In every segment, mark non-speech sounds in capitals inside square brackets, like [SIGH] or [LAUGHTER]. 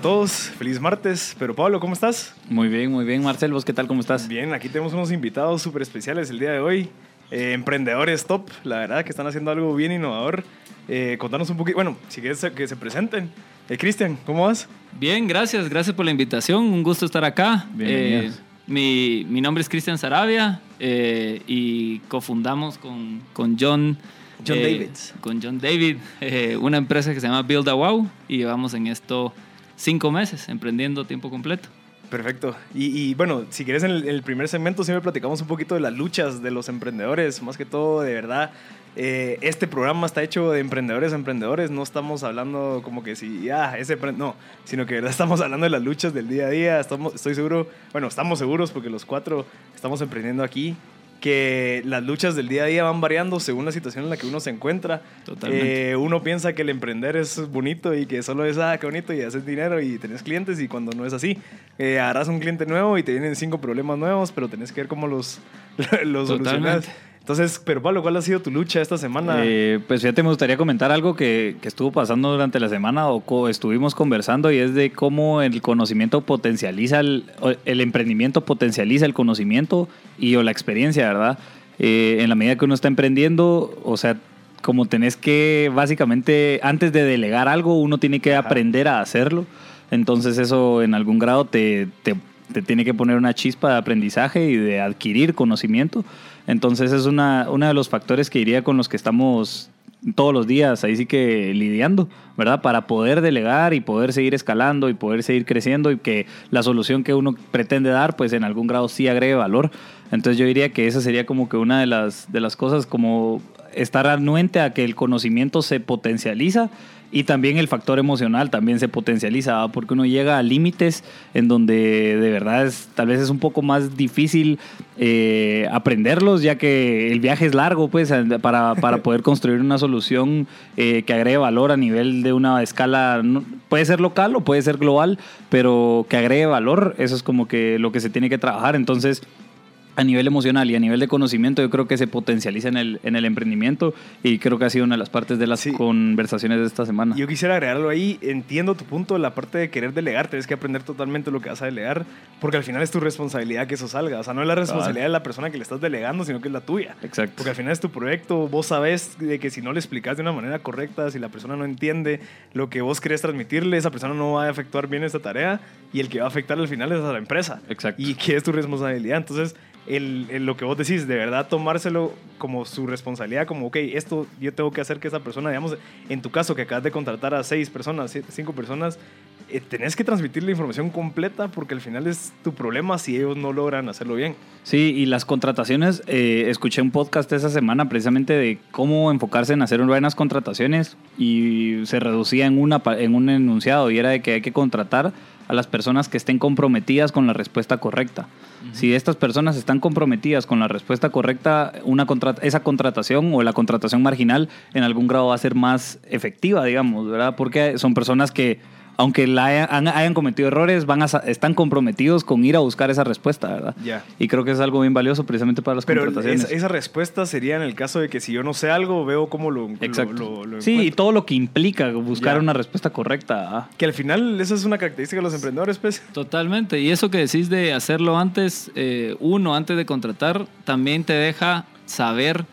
A todos, feliz martes. Pero Pablo, ¿cómo estás? Muy bien, muy bien. Marcel, ¿vos qué tal? ¿Cómo estás? Bien, aquí tenemos unos invitados súper especiales el día de hoy. Eh, emprendedores top, la verdad, que están haciendo algo bien innovador. Eh, contanos un poquito, bueno, si quieres que se presenten. Eh, Cristian, ¿cómo vas? Bien, gracias, gracias por la invitación. Un gusto estar acá. Bienvenidos. Eh, mi, mi nombre es Cristian Sarabia eh, y cofundamos con, con John. John eh, Davids. Con John David, [LAUGHS] eh, una empresa que se llama Build a Wow y llevamos en esto cinco meses emprendiendo tiempo completo. Perfecto. Y, bueno, si quieres, en el, primer segmento siempre platicamos un poquito de las luchas de los emprendedores. Más que todo, de verdad, eh, este programa está hecho de emprendedores a emprendedores. No estamos hablando como que si, ah, ese no, sino que verdad estamos hablando de las luchas del día a día. Estamos, estoy seguro, bueno, estamos seguros porque los cuatro estamos emprendiendo aquí que las luchas del día a día van variando según la situación en la que uno se encuentra. Totalmente. Eh, uno piensa que el emprender es bonito y que solo es, ah, qué bonito, y haces dinero y tenés clientes, y cuando no es así, eh, agarras un cliente nuevo y te vienen cinco problemas nuevos, pero tenés que ver cómo los, [LAUGHS] los solucionas. Entonces, pero Pablo, ¿cuál ha sido tu lucha esta semana? Eh, pues fíjate, me gustaría comentar algo que, que estuvo pasando durante la semana o co- estuvimos conversando y es de cómo el conocimiento potencializa, el, el emprendimiento potencializa el conocimiento y o la experiencia, ¿verdad? Eh, en la medida que uno está emprendiendo, o sea, como tenés que, básicamente, antes de delegar algo, uno tiene que Ajá. aprender a hacerlo. Entonces eso en algún grado te, te, te tiene que poner una chispa de aprendizaje y de adquirir conocimiento. Entonces es una, uno de los factores que iría con los que estamos todos los días ahí sí que lidiando, ¿verdad? Para poder delegar y poder seguir escalando y poder seguir creciendo y que la solución que uno pretende dar, pues en algún grado sí agregue valor. Entonces yo diría que esa sería como que una de las, de las cosas como estar anuente a que el conocimiento se potencializa y también el factor emocional también se potencializa, porque uno llega a límites en donde de verdad es, tal vez es un poco más difícil eh, aprenderlos, ya que el viaje es largo, pues, para, para [LAUGHS] poder construir una solución eh, que agregue valor a nivel de una escala, puede ser local o puede ser global, pero que agregue valor, eso es como que lo que se tiene que trabajar. Entonces, a nivel emocional y a nivel de conocimiento, yo creo que se potencializa en el, en el emprendimiento y creo que ha sido una de las partes de las Sí. conversaciones de esta semana. Yo quisiera agregarlo ahí, entiendo tu punto, la parte de querer delegar, tienes que aprender totalmente lo que vas a delegar, porque al final es tu responsabilidad que eso salga, o sea, no es la responsabilidad de la persona que le estás delegando, sino que es la tuya. Exacto. Porque al final es tu proyecto, vos sabes de que si no le explicas de una manera correcta, si la persona no entiende lo que vos querés transmitirle, esa persona no va a efectuar bien esta tarea y el que va a afectar al final es a la empresa. Exacto. Y que es tu responsabilidad. Entonces, lo que vos decís, de verdad tomárselo como su responsabilidad, como, ok, esto yo tengo que hacer que esa persona, digamos, en tu caso que acabas de contratar a seis personas, cinco personas, eh, tenés que transmitir la información completa porque al final es tu problema si ellos no logran hacerlo bien. Sí, y las contrataciones, eh, escuché un podcast esa semana precisamente de cómo enfocarse en hacer buenas contrataciones y se reducía en, una, en un enunciado y era de que hay que contratar a las personas que estén comprometidas con la respuesta correcta. Si estas personas están comprometidas con la respuesta correcta, una contra- esa contratación o la contratación marginal en algún grado va a ser más efectiva, digamos, ¿verdad? Porque son personas que, aunque la hayan, hayan cometido errores, van a, están comprometidos con ir a buscar esa respuesta, ¿verdad? Ya. Y creo que es algo bien valioso precisamente para las Pero contrataciones. esa, esa respuesta sería en el caso de que si yo no sé algo, veo cómo lo, Exacto. lo- lo sí, y todo lo que implica buscar Ya. una respuesta correcta. ah. Que al final esa es una característica de los emprendedores, pues. Totalmente. Y eso que decís de hacerlo antes, eh, uno, antes de contratar, también te deja saber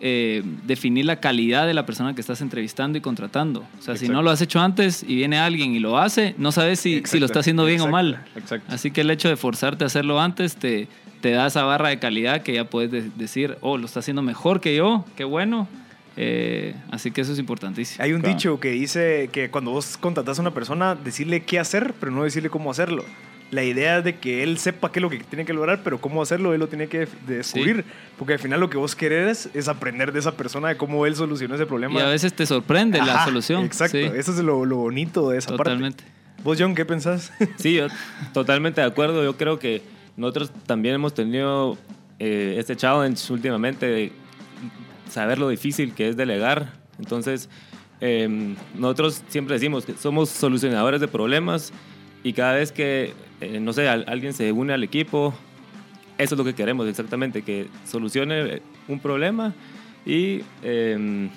eh, definir la calidad de la persona que estás entrevistando y contratando. O sea, si no lo has hecho antes y viene alguien y lo hace, no sabes si, lo está haciendo bien exacto, o mal. Exacto. Así que el hecho de forzarte a hacerlo antes te, te da esa barra de calidad que ya puedes de- decir, oh, lo está haciendo mejor que yo, qué bueno. Eh, así que eso es importantísimo. Hay un Claro. dicho que dice que cuando vos contratas a una persona, decirle qué hacer, pero no decirle cómo hacerlo. La idea de que él sepa qué es lo que tiene que lograr, pero cómo hacerlo, él lo tiene que descubrir. Porque al final lo que vos querés es aprender de esa persona, de cómo él solucionó ese problema. Y a veces te sorprende la solución. Exacto, Sí, eso es lo, lo bonito de esa totalmente. parte. ¿Vos, John, qué pensás? [LAUGHS] Sí, yo totalmente de acuerdo. Yo creo que nosotros también hemos tenido eh, este challenge últimamente de saber lo difícil que es delegar. Entonces, eh, nosotros siempre decimos que somos solucionadores de problemas y cada vez que, eh, no sé, al- alguien se une al equipo, eso es lo que queremos exactamente, que solucione un problema y eh,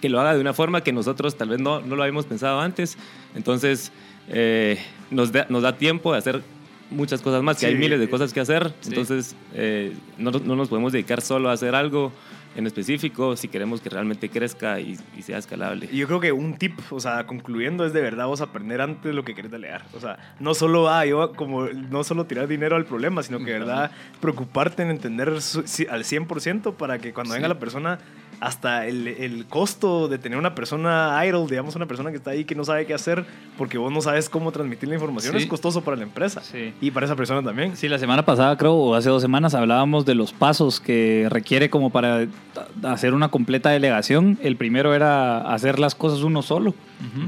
que lo haga de una forma que nosotros tal vez no, no lo habíamos pensado antes. Entonces, eh, nos, da, nos da tiempo de hacer muchas cosas más, que hay miles de cosas que hacer. Sí. Entonces, eh, no, no nos podemos dedicar solo a hacer algo en específico si queremos que realmente crezca y, y sea escalable. Y yo creo que un tip, o sea, concluyendo, es de verdad vos aprender antes lo que querés delegar. O sea, no solo, ah, yo como, no solo tirar dinero al problema, sino que de verdad preocuparte en entender su- si- al 100% para que cuando Sí. venga la persona, hasta el, el costo de tener una persona idle, digamos, una persona que está ahí que no sabe qué hacer porque vos no sabes cómo transmitir la información, Sí. es costoso para la empresa. Sí. Y para esa persona también. Sí, la semana pasada, creo, o hace dos semanas, hablábamos de los pasos que requiere como para hacer una completa delegación. El primero era hacer las cosas uno solo.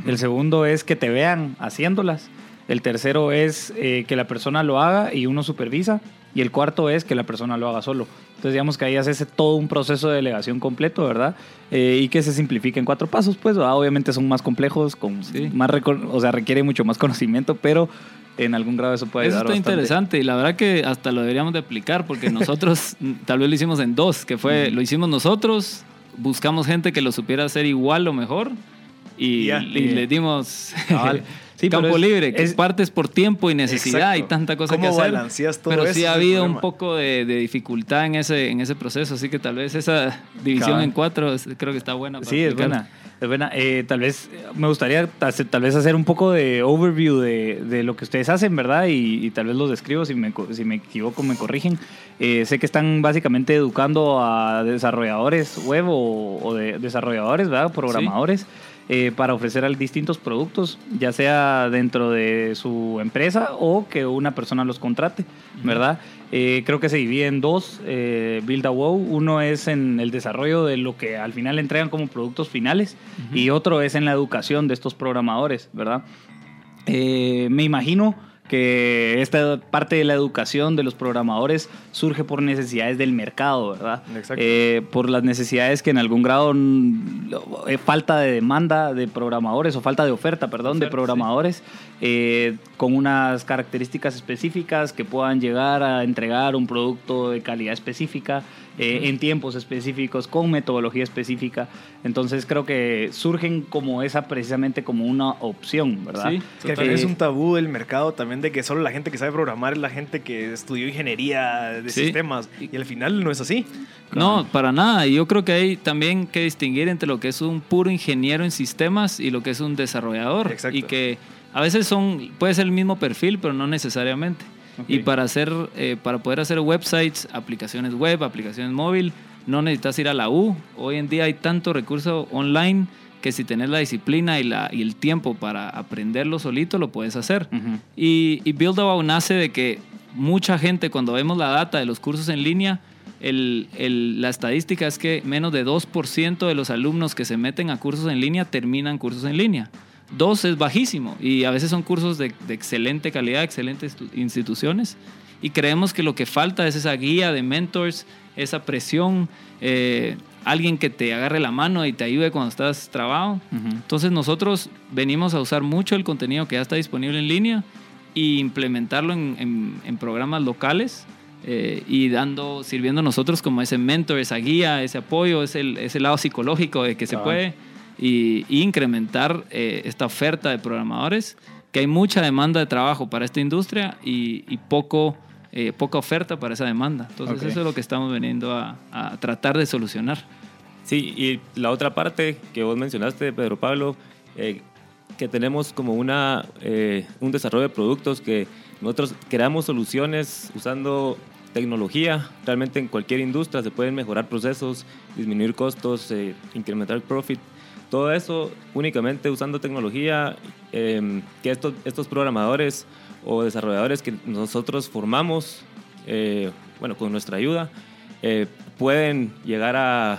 El segundo es que te vean haciéndolas. El tercero es eh, que la persona lo haga y uno supervisa. Y el cuarto es que la persona lo haga solo. Entonces, digamos que ahí hace todo un proceso de delegación completo, ¿verdad? Eh, y que se simplifique en cuatro pasos, pues, ¿verdad? obviamente son más complejos, con Sí. más o sea, requiere mucho más [LAUGHS] conocimiento, pero en algún grado eso puede Eso ayudar está bastante. interesante y la verdad que hasta lo deberíamos de aplicar porque [LAUGHS] nosotros tal vez lo hicimos en dos, que fue, lo hicimos nosotros, buscamos gente que lo supiera hacer igual o mejor y, le dimos Cabal. [LAUGHS] Sí, campo es- libre, que es- partes por tiempo y necesidad Exacto. y tanta cosa ¿Cómo que hacer. balanceas todo pero eso? sí ha habido un poco de, de dificultad en ese, en ese proceso, así que tal vez esa división en cuatro creo que está buena. para Sí, es buena. Es buena. Eh, tal vez me gustaría hacer- tal vez hacer un poco de overview de, de lo que ustedes hacen, ¿verdad? Y, y tal vez los describo, si me, si me equivoco me corrigen. Eh, sé que están básicamente educando a desarrolladores web o, o de desarrolladores, ¿verdad? Programadores. Eh, para ofrecer distintos productos, ya sea dentro de su empresa o que una persona los contrate, ¿verdad? Eh, creo que se divide en dos, eh, Build a Wow. Uno es en el desarrollo de lo que al final entregan como productos finales y otro es en la educación de estos programadores, ¿verdad? Eh, me imagino que esta parte de la educación de los programadores surge por necesidades del mercado, ¿verdad? Exacto. Eh, por las necesidades que en algún grado eh, falta de demanda de programadores o falta de oferta, perdón, de programadores eh, con unas características específicas que puedan llegar a entregar un producto de calidad específica eh, en tiempos específicos con metodología específica. Entonces creo que surgen como esa precisamente como una opción, ¿verdad? Sí, Es que al Total. final es un tabú del mercado también de que solo la gente que sabe programar es la gente que estudió ingeniería de Sí. sistemas. Y al final no es así. No, para nada. Y yo creo que hay también que distinguir entre lo que es un puro ingeniero en sistemas y lo que es un desarrollador. Exacto. Y que a veces son, puede ser el mismo perfil, pero no necesariamente. Y para hacer, eh, para poder hacer websites, aplicaciones web, aplicaciones móvil, no necesitas ir a la U. Hoy en día hay tanto recurso online que si tenés la disciplina y, la, y el tiempo para aprenderlo solito, lo puedes hacer. Y, y Buildable nace de que mucha gente, cuando vemos la data de los cursos en línea, el- el- la estadística es que menos de 2% de los alumnos que se meten a cursos en línea terminan cursos en línea. Dos es bajísimo y a veces son cursos de, de excelente calidad, excelentes instituciones. Y creemos que lo que falta es esa guía de mentors, esa presión, eh, alguien que te agarre la mano y te ayude cuando estás trabado. Ujú. Entonces nosotros venimos a usar mucho el contenido que ya está disponible en línea y implementarlo en, en- en programas locales eh, y dando, sirviendo a nosotros como ese mentor, esa guía, ese apoyo, ese, ese lado psicológico de que se puede y, y incrementar eh, esta oferta de programadores, que hay mucha demanda de trabajo para esta industria y, y poco, eh, poca oferta para esa demanda. Entonces Ok. eso es lo que estamos veniendo a, a tratar de solucionar. Sí, y la otra parte que vos mencionaste, Pedro Pablo, eh, que tenemos como una, eh, un desarrollo de productos que nosotros creamos soluciones usando tecnología. Realmente en cualquier industria se pueden mejorar procesos, disminuir costos, eh, incrementar el profit. Todo eso únicamente usando tecnología eh, que estos, estos programadores o desarrolladores que nosotros formamos, eh, bueno, con nuestra ayuda, pueden llegar a,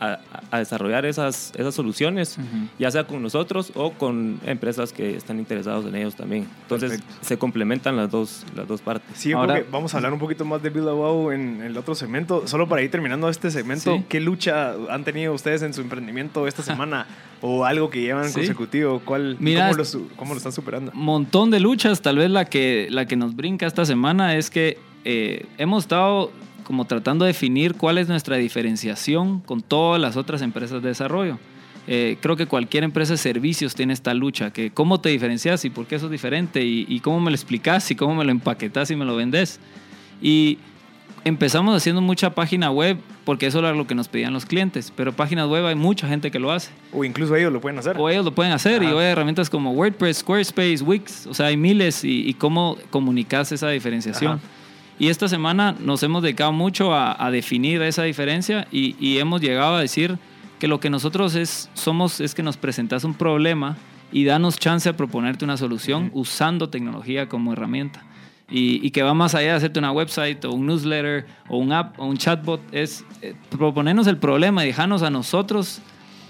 a, a desarrollar esas, esas soluciones, ya sea con nosotros o con empresas que están interesados en ellos también. Entonces Perfecto. se complementan las dos, las dos partes. Sí, Ahora- que vamos a hablar un poquito más de Build a Wow en el otro segmento. Solo para ir terminando este segmento, Sí. ¿qué lucha han tenido ustedes en su emprendimiento esta [LAUGHS] semana? ¿O algo que llevan Sí. consecutivo? ¿Cuál, Mira, cómo, lo, ¿Cómo lo están superando? montón de luchas. Tal vez la que, la que nos brinca esta semana es que eh, hemos estado como tratando de definir cuál es nuestra diferenciación con todas las otras empresas de desarrollo. Eh, creo que cualquier empresa de servicios tiene esta lucha, que cómo te diferencias y por qué eso es diferente y, y cómo me lo explicas y cómo me lo empaquetas y me lo vendes. Y empezamos haciendo mucha página web porque eso era lo que nos pedían los clientes, pero páginas web hay mucha gente que lo hace. O incluso ellos lo pueden hacer. O ellos lo pueden hacer y hoy hay herramientas como WordPress, Squarespace, Wix, o sea, hay miles y, y cómo comunicas esa diferenciación. Ajá. Y esta semana nos hemos dedicado mucho a, a definir esa diferencia y, y hemos llegado a decir que lo que nosotros es, somos es que nos presentas un problema y danos chance a proponerte una solución usando tecnología como herramienta. Y, y que va más allá de hacerte una website o un newsletter o un app o un chatbot, es eh, proponernos el problema y dejarnos a nosotros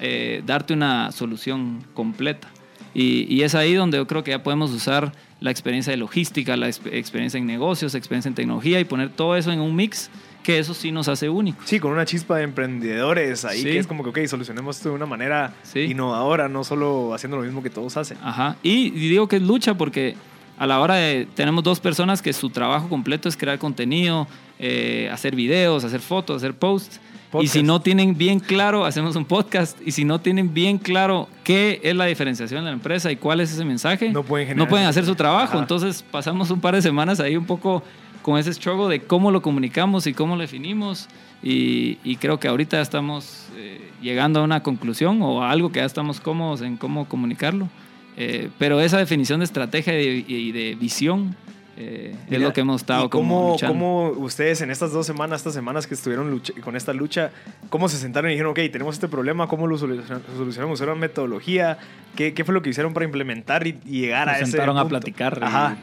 eh, darte una solución completa. Y, y es ahí donde yo creo que ya podemos usar la experiencia de logística, la exp- experiencia en negocios, experiencia en tecnología y poner todo eso en un mix que eso sí nos hace únicos. Sí, con una chispa de emprendedores ahí Sí. que es como que, ok, solucionemos esto de una manera Sí. innovadora, no solo haciendo lo mismo que todos hacen. Ajá. Y, y digo que es lucha porque a la hora de. Tenemos dos personas que su trabajo completo es crear contenido, eh, hacer videos, hacer fotos, hacer posts. Y Podcast. si no tienen bien claro, hacemos un podcast. Y si no tienen bien claro qué es la diferenciación de la empresa y cuál es ese mensaje, No pueden generar- no pueden hacer su trabajo. Ajá. Entonces pasamos un par de semanas ahí un poco con ese struggle de cómo lo comunicamos y cómo lo definimos. Y, y creo que ahorita estamos eh, llegando a una conclusión o a algo que ya estamos cómodos en cómo comunicarlo. Eh, pero esa definición de estrategia y de, y de visión eh, es lo que hemos estado ¿y como cómo, luchando. cómo ustedes en estas dos semanas, estas semanas que estuvieron lucha- con esta lucha, cómo se sentaron y dijeron, ok, tenemos este problema, cómo lo solucion- solucionamos? ¿Usaron metodología? ¿Qué, ¿Qué fue lo que hicieron para implementar y, y llegar Nos a ese sentaron a platicar y- Ajá.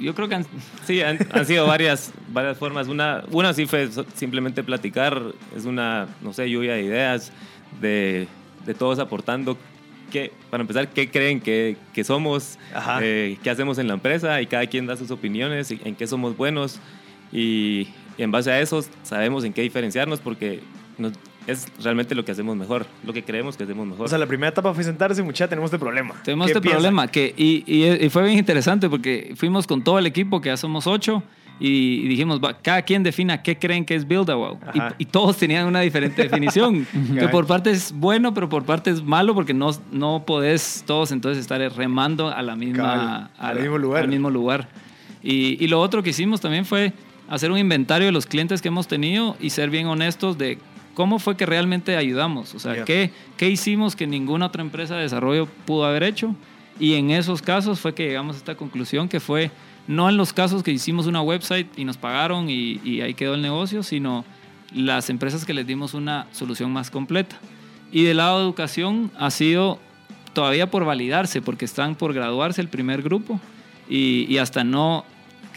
Yo creo que han- Sí, han, han sido varias, varias formas. Una, una sí fue simplemente platicar, es una, no sé, lluvia de ideas, de, de todos aportando. ¿Qué, para empezar, ¿qué creen que, que somos? Eh, ¿Qué hacemos en la empresa? Y cada quien da sus opiniones, y en qué somos buenos. Y, y en base a eso sabemos en qué diferenciarnos porque nos- es realmente lo que hacemos mejor, lo que creemos que hacemos mejor. O sea, la primera etapa fue sentarse, mucha, tenemos este problema. Tenemos ¿Qué este piensan? problema que, y, y- y fue bien interesante porque fuimos con todo el equipo, que ya somos ocho, y, dijimos, cada quien defina qué creen que es Build a Wow. Y, y todos tenían una diferente [LAUGHS] definición, que por parte es bueno, pero por parte es malo porque no, no podés todos entonces estar remando a la misma, a al mismo lugar. al mismo lugar. Y, y lo otro que hicimos también fue hacer un inventario de los clientes que hemos tenido y ser bien honestos de cómo fue que realmente ayudamos. O sea, Ya. qué, qué hicimos que ninguna otra empresa de desarrollo pudo haber hecho. Y en esos casos fue que llegamos a esta conclusión que fue no en los casos que hicimos una website y nos pagaron y, y ahí quedó el negocio, sino las empresas que les dimos una solución más completa. Y del lado de educación ha sido todavía por validarse, porque están por graduarse el primer grupo y, y hasta no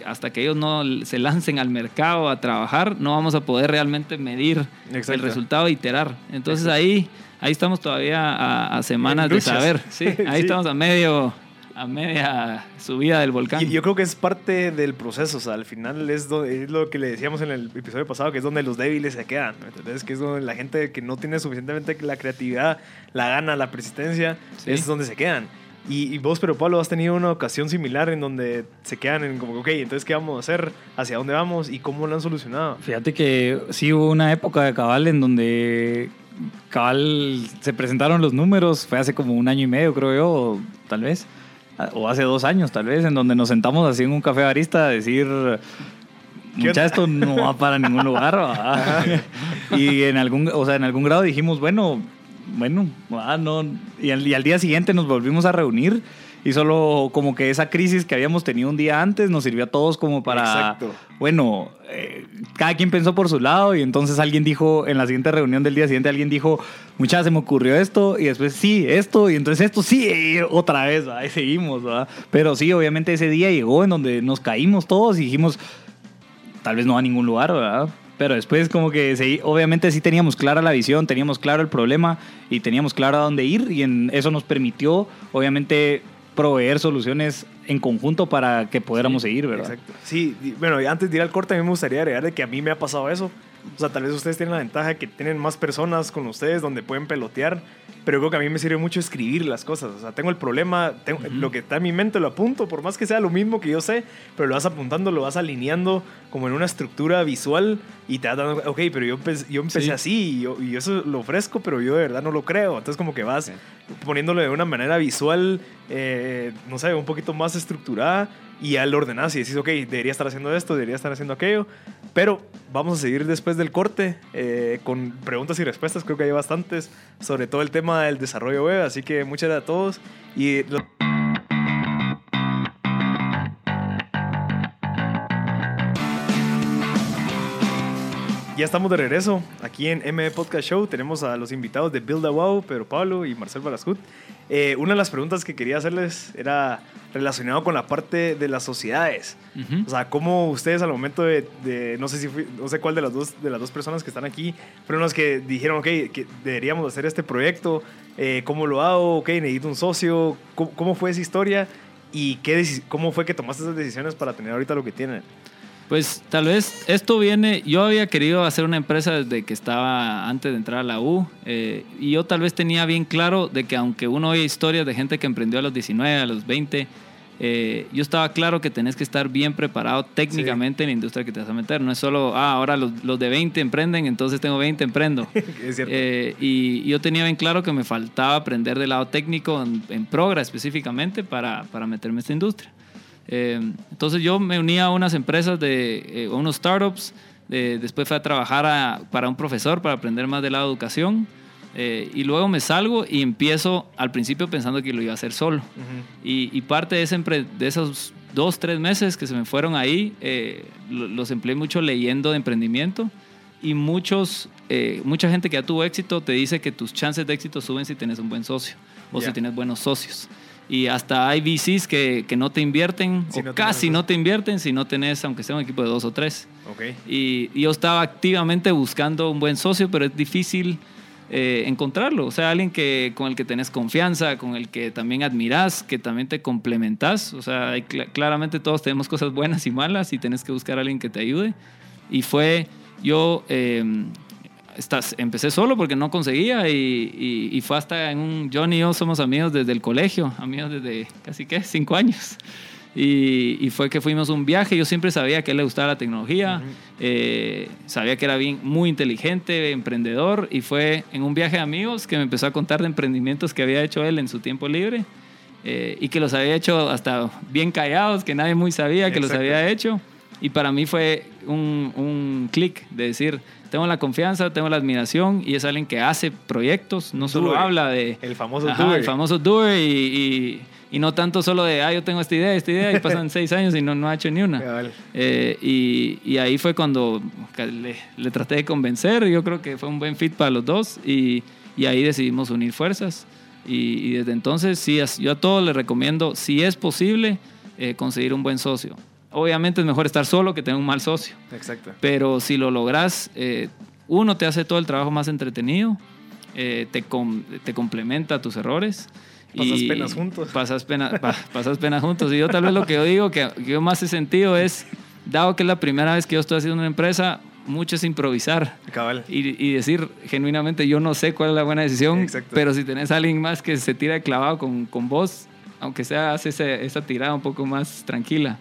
hasta que ellos no se lancen al mercado a trabajar, no vamos a poder realmente medir el resultado e iterar. Entonces ahí, ahí estamos todavía a, a semanas de saber. Sí, [LAUGHS] ahí Sí. estamos a medio, a media subida del volcán. Y yo creo que es parte del proceso, o sea, al final es, do- es lo que le decíamos en el episodio pasado, que es donde los débiles se quedan, ¿me entendés? Que es donde la gente que no tiene suficientemente la creatividad, la gana, la persistencia, Sí. es donde se quedan. Y, y vos, pero Pablo, has tenido una ocasión similar en donde se quedan en como, ok, entonces, ¿qué vamos a hacer? ¿Hacia dónde vamos? ¿Y cómo lo han solucionado? Fíjate que sí hubo una época de Cabal en donde Cabal se presentaron los números, fue hace como un año y medio, creo yo, tal vez, o hace dos años, tal vez, en donde nos sentamos así en un café barista a decir. ¿Qué Mucha, onda?" esto no va para ningún lugar. ¿va?" [LAUGHS] y en algún, o sea, en algún grado dijimos, bueno, bueno, ah, no. Y al, y al día siguiente nos volvimos a reunir y solo como que esa crisis que habíamos tenido un día antes nos sirvió a todos como para, Exacto. bueno, eh, cada quien pensó por su lado y entonces alguien dijo, en la siguiente reunión del día siguiente alguien dijo, muchas se me ocurrió esto y después sí, esto y entonces esto sí, otra vez, ahí seguimos, ¿verdad? Pero sí, obviamente ese día llegó en donde nos caímos todos y dijimos, tal vez no a ningún lugar, ¿verdad? Pero después como que sí, obviamente sí teníamos clara la visión, teníamos claro el problema y teníamos claro a dónde ir y en eso nos permitió obviamente proveer soluciones en conjunto para que pudiéramos seguir, ¿verdad? Exacto. Sí, bueno, antes de ir al corte, a mí me gustaría agregar de que a mí me ha pasado eso. O sea, tal vez ustedes tienen la ventaja que tienen más personas con ustedes donde pueden pelotear, pero creo que a mí me sirve mucho escribir las cosas. O sea, tengo el problema, tengo, lo que está en mi mente lo apunto, por más que sea lo mismo que yo sé, pero lo vas apuntando, lo vas alineando como en una estructura visual y te vas dando, ok, pero yo, empe- yo empecé Sí. así y, yo, y eso lo ofrezco, pero yo de verdad no lo creo. Entonces como que vas poniéndolo de una manera visual, eh, no sé, un poquito más estructurada y ya lo ordenas y decís, ok, debería estar haciendo esto, debería estar haciendo aquello. Pero vamos a seguir después del corte eh, con preguntas y respuestas, creo que hay bastantes, sobre todo el tema del desarrollo web, así que muchas gracias a todos. Ya estamos de regreso aquí en ME Podcast Show. Tenemos a los invitados de Build a Wow, Pedro Pablo y Marcel Barascut. Eh, una de las preguntas que quería hacerles era relacionado con la parte de las sociedades. Ujú. O sea, cómo ustedes al momento de, de- no sé si fui- no sé cuál de las dos de las dos personas que están aquí fueron los que dijeron, ok, que deberíamos hacer este proyecto, eh, cómo lo hago, ok, necesito un socio, cómo, cómo fue esa historia y qué cómo fue que tomaste esas decisiones para tener ahorita lo que tienen. Pues tal vez esto viene, yo había querido hacer una empresa desde que estaba antes de entrar a la U eh, y yo tal vez tenía bien claro de que aunque uno oye historias de gente que emprendió a los 19, a los 20, eh, yo estaba claro que tenés que estar bien preparado técnicamente en la industria que te vas a meter. No es solo, ah, ahora los, los de 20 emprenden, entonces tengo 20, emprendo. [LAUGHS] es cierto. Eh, y yo tenía bien claro que me faltaba aprender del lado técnico en, en Progra específicamente para, para meterme a esta industria. Eh, entonces yo me uní a unas empresas de eh, a unos startups. eh, después fui a trabajar a- para un profesor para aprender más de educación. eh, y luego me salgo y empiezo al principio pensando que lo iba a hacer solo. Ujú. Y, y parte de, ese de esos dos, tres meses que se me fueron ahí, eh, lo- los empleé mucho leyendo de emprendimiento. Y muchos, eh, mucha gente que ya tuvo éxito te dice que tus chances de éxito suben si tienes un buen socio o Ya. si tienes buenos socios. Y hasta hay VCs que, que no te invierten, Si o no casi no te invierten si no tenés, aunque sea un equipo de dos o tres. Ok. Y, y yo estaba activamente buscando un buen socio, pero es difícil eh, encontrarlo. O sea, alguien que, con el que tenés confianza, con el que también admirás, que también te complementás. O sea, hay cl- claramente todos tenemos cosas buenas y malas y tenés que buscar a alguien que te ayude. Y fue, yo eh, estás, empecé solo porque no conseguía y, y- y fue hasta en un, John y yo somos amigos desde el colegio, amigos desde casi que cinco años. Y, y fue que fuimos a un viaje. Yo siempre sabía que a él le gustaba la tecnología, eh, sabía que era bien, muy inteligente, emprendedor. Y fue en un viaje de amigos que me empezó a contar de emprendimientos que había hecho él en su tiempo libre eh, y que los había hecho hasta bien callados, que nadie muy sabía que los Exacto. había hecho. Y para mí fue un, un clic de decir, tengo la confianza, tengo la admiración y es alguien que hace proyectos, no solo Doer. habla de... El famoso Ajá, doer. El famoso doer y, y, y no tanto solo de, ah, yo tengo esta idea, esta idea y pasan [LAUGHS] seis años y no, no ha hecho ni una. Cabal. Eh, y, y ahí fue cuando le, le traté de convencer, yo creo que fue un buen fit para los dos y, y ahí decidimos unir fuerzas. Y, desde entonces, sí, yo a todos les recomiendo, si es posible, eh, conseguir un buen socio. Obviamente es mejor estar solo que tener un mal socio, Exacto. pero si lo logras, eh, uno te hace todo el trabajo más entretenido, eh, te, com- te complementa tus errores. Pasas penas juntos. Pasas, pena- pa- pasas penas juntos. Y yo tal vez lo que yo digo, que, que yo más he sentido es, dado que es la primera vez que yo estoy haciendo una empresa, mucho es improvisar. Cabal. Y, y decir genuinamente, yo no sé cuál es la buena decisión, Exacto. pero si tenés a alguien más que se tira de clavado con, con vos, aunque sea, hace esa tirada un poco más tranquila.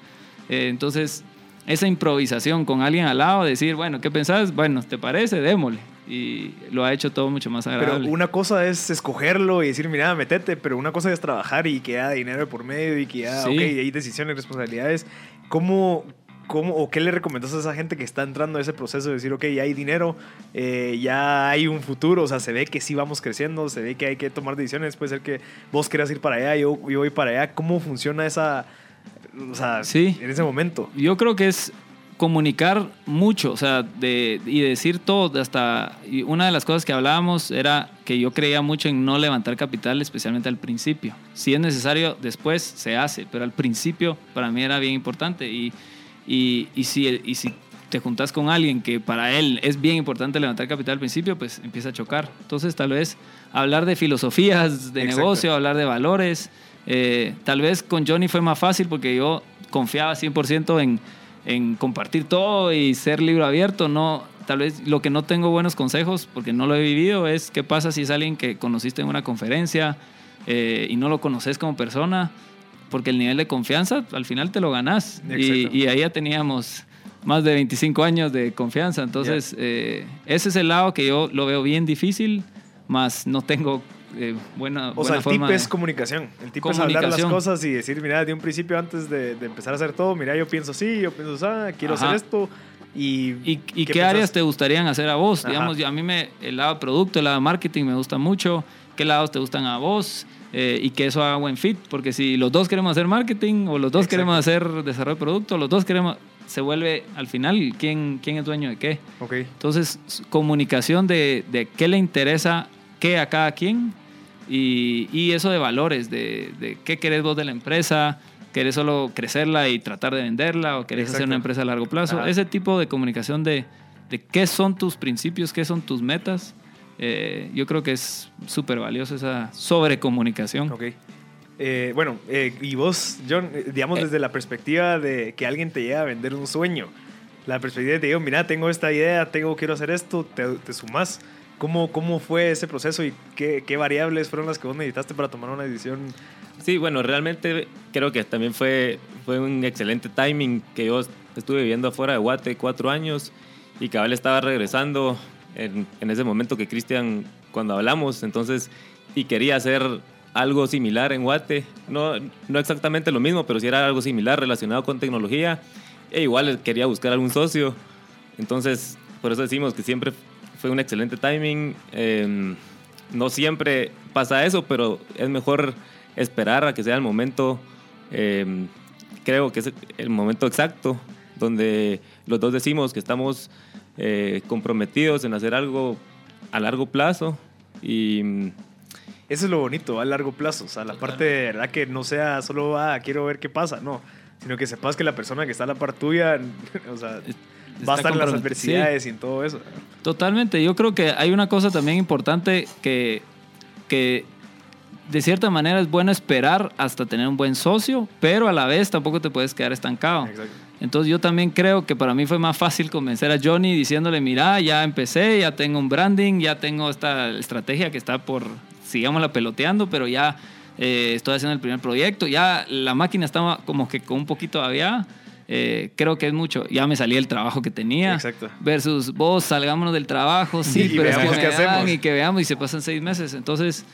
Eh, entonces, esa improvisación con alguien al lado, decir, bueno, ¿qué pensás? Bueno, ¿te parece? Démosle. Y lo ha hecho todo mucho más Pero agradable. una cosa es escogerlo y decir, mira, metete, pero una cosa es trabajar y que haya dinero por medio y que haya, Sí. ok, hay decisiones, responsabilidades. ¿Cómo, ¿cómo, o qué le recomendás a esa gente que está entrando a ese proceso de decir, ok, ya hay dinero, eh, ya hay un futuro, o sea, se ve que sí vamos creciendo, se ve que hay que tomar decisiones, puede ser que vos quieras ir para allá, yo, yo voy para allá, ¿cómo funciona esa, o sea, Sí. en ese momento? Yo creo que es comunicar mucho, o sea, de, y decir todo, hasta, y una de las cosas que hablábamos era que yo creía mucho en no levantar capital, especialmente al principio. Si es necesario, después se hace, pero al principio para mí era bien importante y, y, y si, y si te juntas con alguien que para él es bien importante levantar capital al principio, pues empieza a chocar. Entonces tal vez hablar de filosofías de Exacto. negocio, hablar de valores, eh, tal vez con Johnny fue más fácil porque yo confiaba 100% en, en compartir todo y ser libro abierto. No, tal vez lo que no tengo buenos consejos porque no lo he vivido es qué pasa si es alguien que conociste en una conferencia eh, y no lo conoces como persona, porque el nivel de confianza al final te lo ganás. Y, ahí ya teníamos más de 25 años de confianza. Entonces, eh, ese es el lado que yo lo veo bien difícil, más no tengo eh, buena, O buena sea, el tip forma de- es comunicación. El tip es hablar las Comunicación. cosas y decir, mira, de un principio antes de, de empezar a hacer todo, mira, yo pienso sí, yo pienso ah, quiero Ajá. hacer esto. ¿Y, ¿Y, qué, pensás? áreas te gustarían hacer a vos? Ajá. Digamos, a mí me, el lado producto, el lado marketing me gusta mucho. ¿Qué lados te gustan a vos? Eh, y que eso haga buen fit. Porque si los dos queremos hacer marketing o los dos Exacto. queremos hacer desarrollo de producto, los dos queremos... Se vuelve al final quién, quién es dueño de qué. Ok, Entonces, comunicación de, de qué le interesa qué a cada quien y, y eso de valores, de, de qué querés vos de la empresa, querés solo crecerla y tratar de venderla o querés hacer Exacto. una empresa a largo plazo. Ajá. Ese tipo de comunicación de, de qué son tus principios, qué son tus metas, eh, yo creo que es súper valioso esa sobrecomunicación. ok. Eh, bueno, eh, y vos, John, eh, digamos Eh. desde la perspectiva de que alguien te llega a vender un sueño, la perspectiva de te digo, mira, tengo esta idea, tengo, quiero hacer esto, te, te sumás. ¿Cómo, ¿Cómo fue ese proceso y qué, qué variables fueron las que vos necesitaste para tomar una decisión? Sí, bueno, realmente creo que también fue, fue un excelente timing que yo estuve viviendo afuera de Guate cuatro años y cabal estaba regresando en, en ese momento que Cristian, cuando hablamos, entonces, y quería hacer algo similar en Guate, no, no exactamente lo mismo, pero sí era algo similar relacionado con tecnología, e igual quería buscar algún socio, entonces, por eso decimos que siempre fue un excelente timing. eh, no siempre pasa eso, pero es mejor esperar a que sea el momento, eh, creo que es el momento exacto, donde los dos decimos que estamos eh, comprometidos en hacer algo a largo plazo y mm, Eso es lo bonito, a largo plazo. O sea, la parte de verdad que no sea solo, ah, quiero ver qué pasa, no. Sino que sepas que la persona que está a la par tuya, [LAUGHS] o sea, va a estar en las adversidades y en todo eso. Totalmente. Yo creo que hay una cosa también importante que, que de cierta manera es bueno esperar hasta tener un buen socio, pero a la vez tampoco te puedes quedar estancado. Exacto. Entonces yo también creo que para mí fue más fácil convencer a Johnny diciéndole, mira, ya empecé, ya tengo un branding, ya tengo esta estrategia que está por, sigámosla peloteando, pero ya eh, estoy haciendo el primer proyecto, ya la máquina estaba como que con un poquito todavía. Eh, creo que es mucho. Ya me salí el trabajo que tenía. Exacto. Versus vos, salgámonos del trabajo, sí, Y pero es que me y que veamos y se pasan seis meses. Entonces,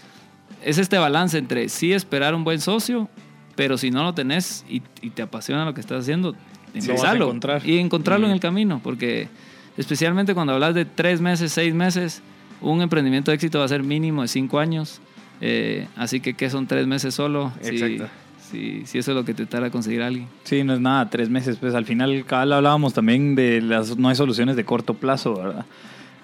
es este balance entre sí esperar un buen socio, pero si no lo tenés y, y te apasiona lo que estás haciendo, empezalo encontrar. y encontrarlo en el camino, porque especialmente cuando hablas de tres meses, seis meses, un emprendimiento de éxito va a ser mínimo de cinco años. Eh, así que, ¿qué son tres meses solo? Exacto. si, si eso es lo que te tarda conseguir alguien. Sí, no es nada, tres meses. Pues al final, cabal, hablábamos también de las no hay soluciones de corto plazo, ¿verdad?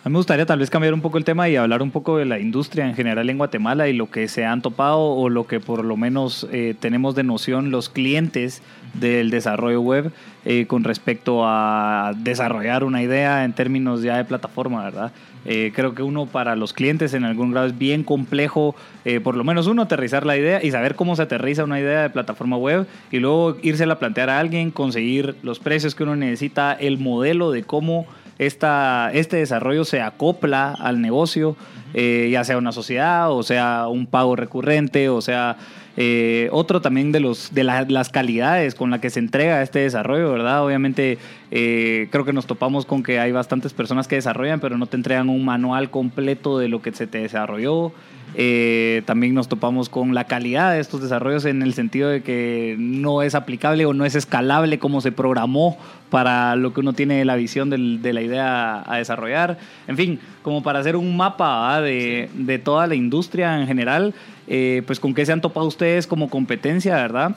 A mí me gustaría tal vez cambiar un poco el tema y hablar un poco de la industria en general en Guatemala y lo que se han topado o lo que por lo menos eh, tenemos de noción los clientes del desarrollo web eh, con respecto a desarrollar una idea en términos ya de plataforma, ¿verdad? Eh, creo que uno para los clientes en algún grado es bien complejo, eh, por lo menos uno aterrizar la idea y saber cómo se aterriza una idea de plataforma web y luego írsela a plantear a alguien, conseguir los precios que uno necesita, el modelo de cómo esta, este desarrollo se acopla al negocio, eh, ya sea una sociedad o sea un pago recurrente o sea eh, otro también de, los, de la- las calidades con la que se entrega este desarrollo, ¿verdad? Obviamente eh, creo que nos topamos con que hay bastantes personas que desarrollan pero no te entregan un manual completo de lo que se te desarrolló. Eh, también nos topamos con la calidad de estos desarrollos en el sentido de que no es aplicable o no es escalable como se programó para lo que uno tiene la visión del- de la idea a desarrollar. En fin, como para hacer un mapa de, de toda la industria en general, eh, pues con qué se han topado ustedes como competencia, ¿verdad?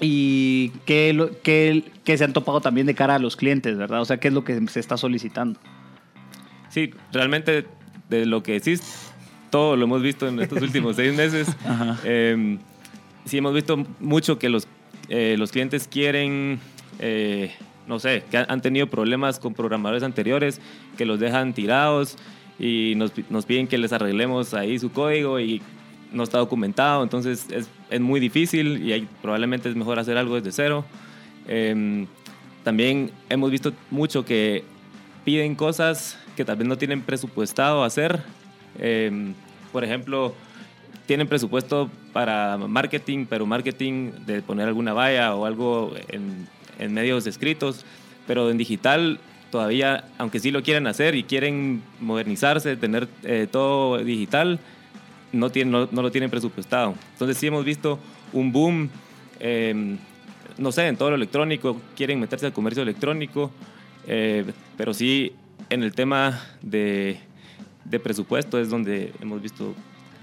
Y qué, qué- qué se han topado también de cara a los clientes, ¿verdad? O sea, qué es lo que se está solicitando. Sí, realmente de lo que decís, todo lo hemos visto en estos últimos seis meses. [LAUGHS] Eh, sí, hemos visto mucho que los, eh, los clientes quieren, eh, no sé, que han- tenido problemas con programadores anteriores, que los dejan tirados y nos, nos piden que les arreglemos ahí su código y no está documentado, entonces es, es muy difícil y ahí probablemente es mejor hacer algo desde cero. Eh, también hemos visto mucho que piden cosas que tal vez no tienen presupuestado hacer. Eh, por ejemplo, tienen presupuesto para marketing, pero marketing de poner alguna valla o algo en, en medios escritos, pero en digital todavía, aunque sí lo quieren hacer y quieren modernizarse, tener eh, todo digital, no, tienen, no, no lo tienen presupuestado. Entonces sí hemos visto un boom, eh, no sé, en todo lo electrónico, quieren meterse al comercio electrónico, eh, pero sí en el tema de, de presupuesto es donde hemos visto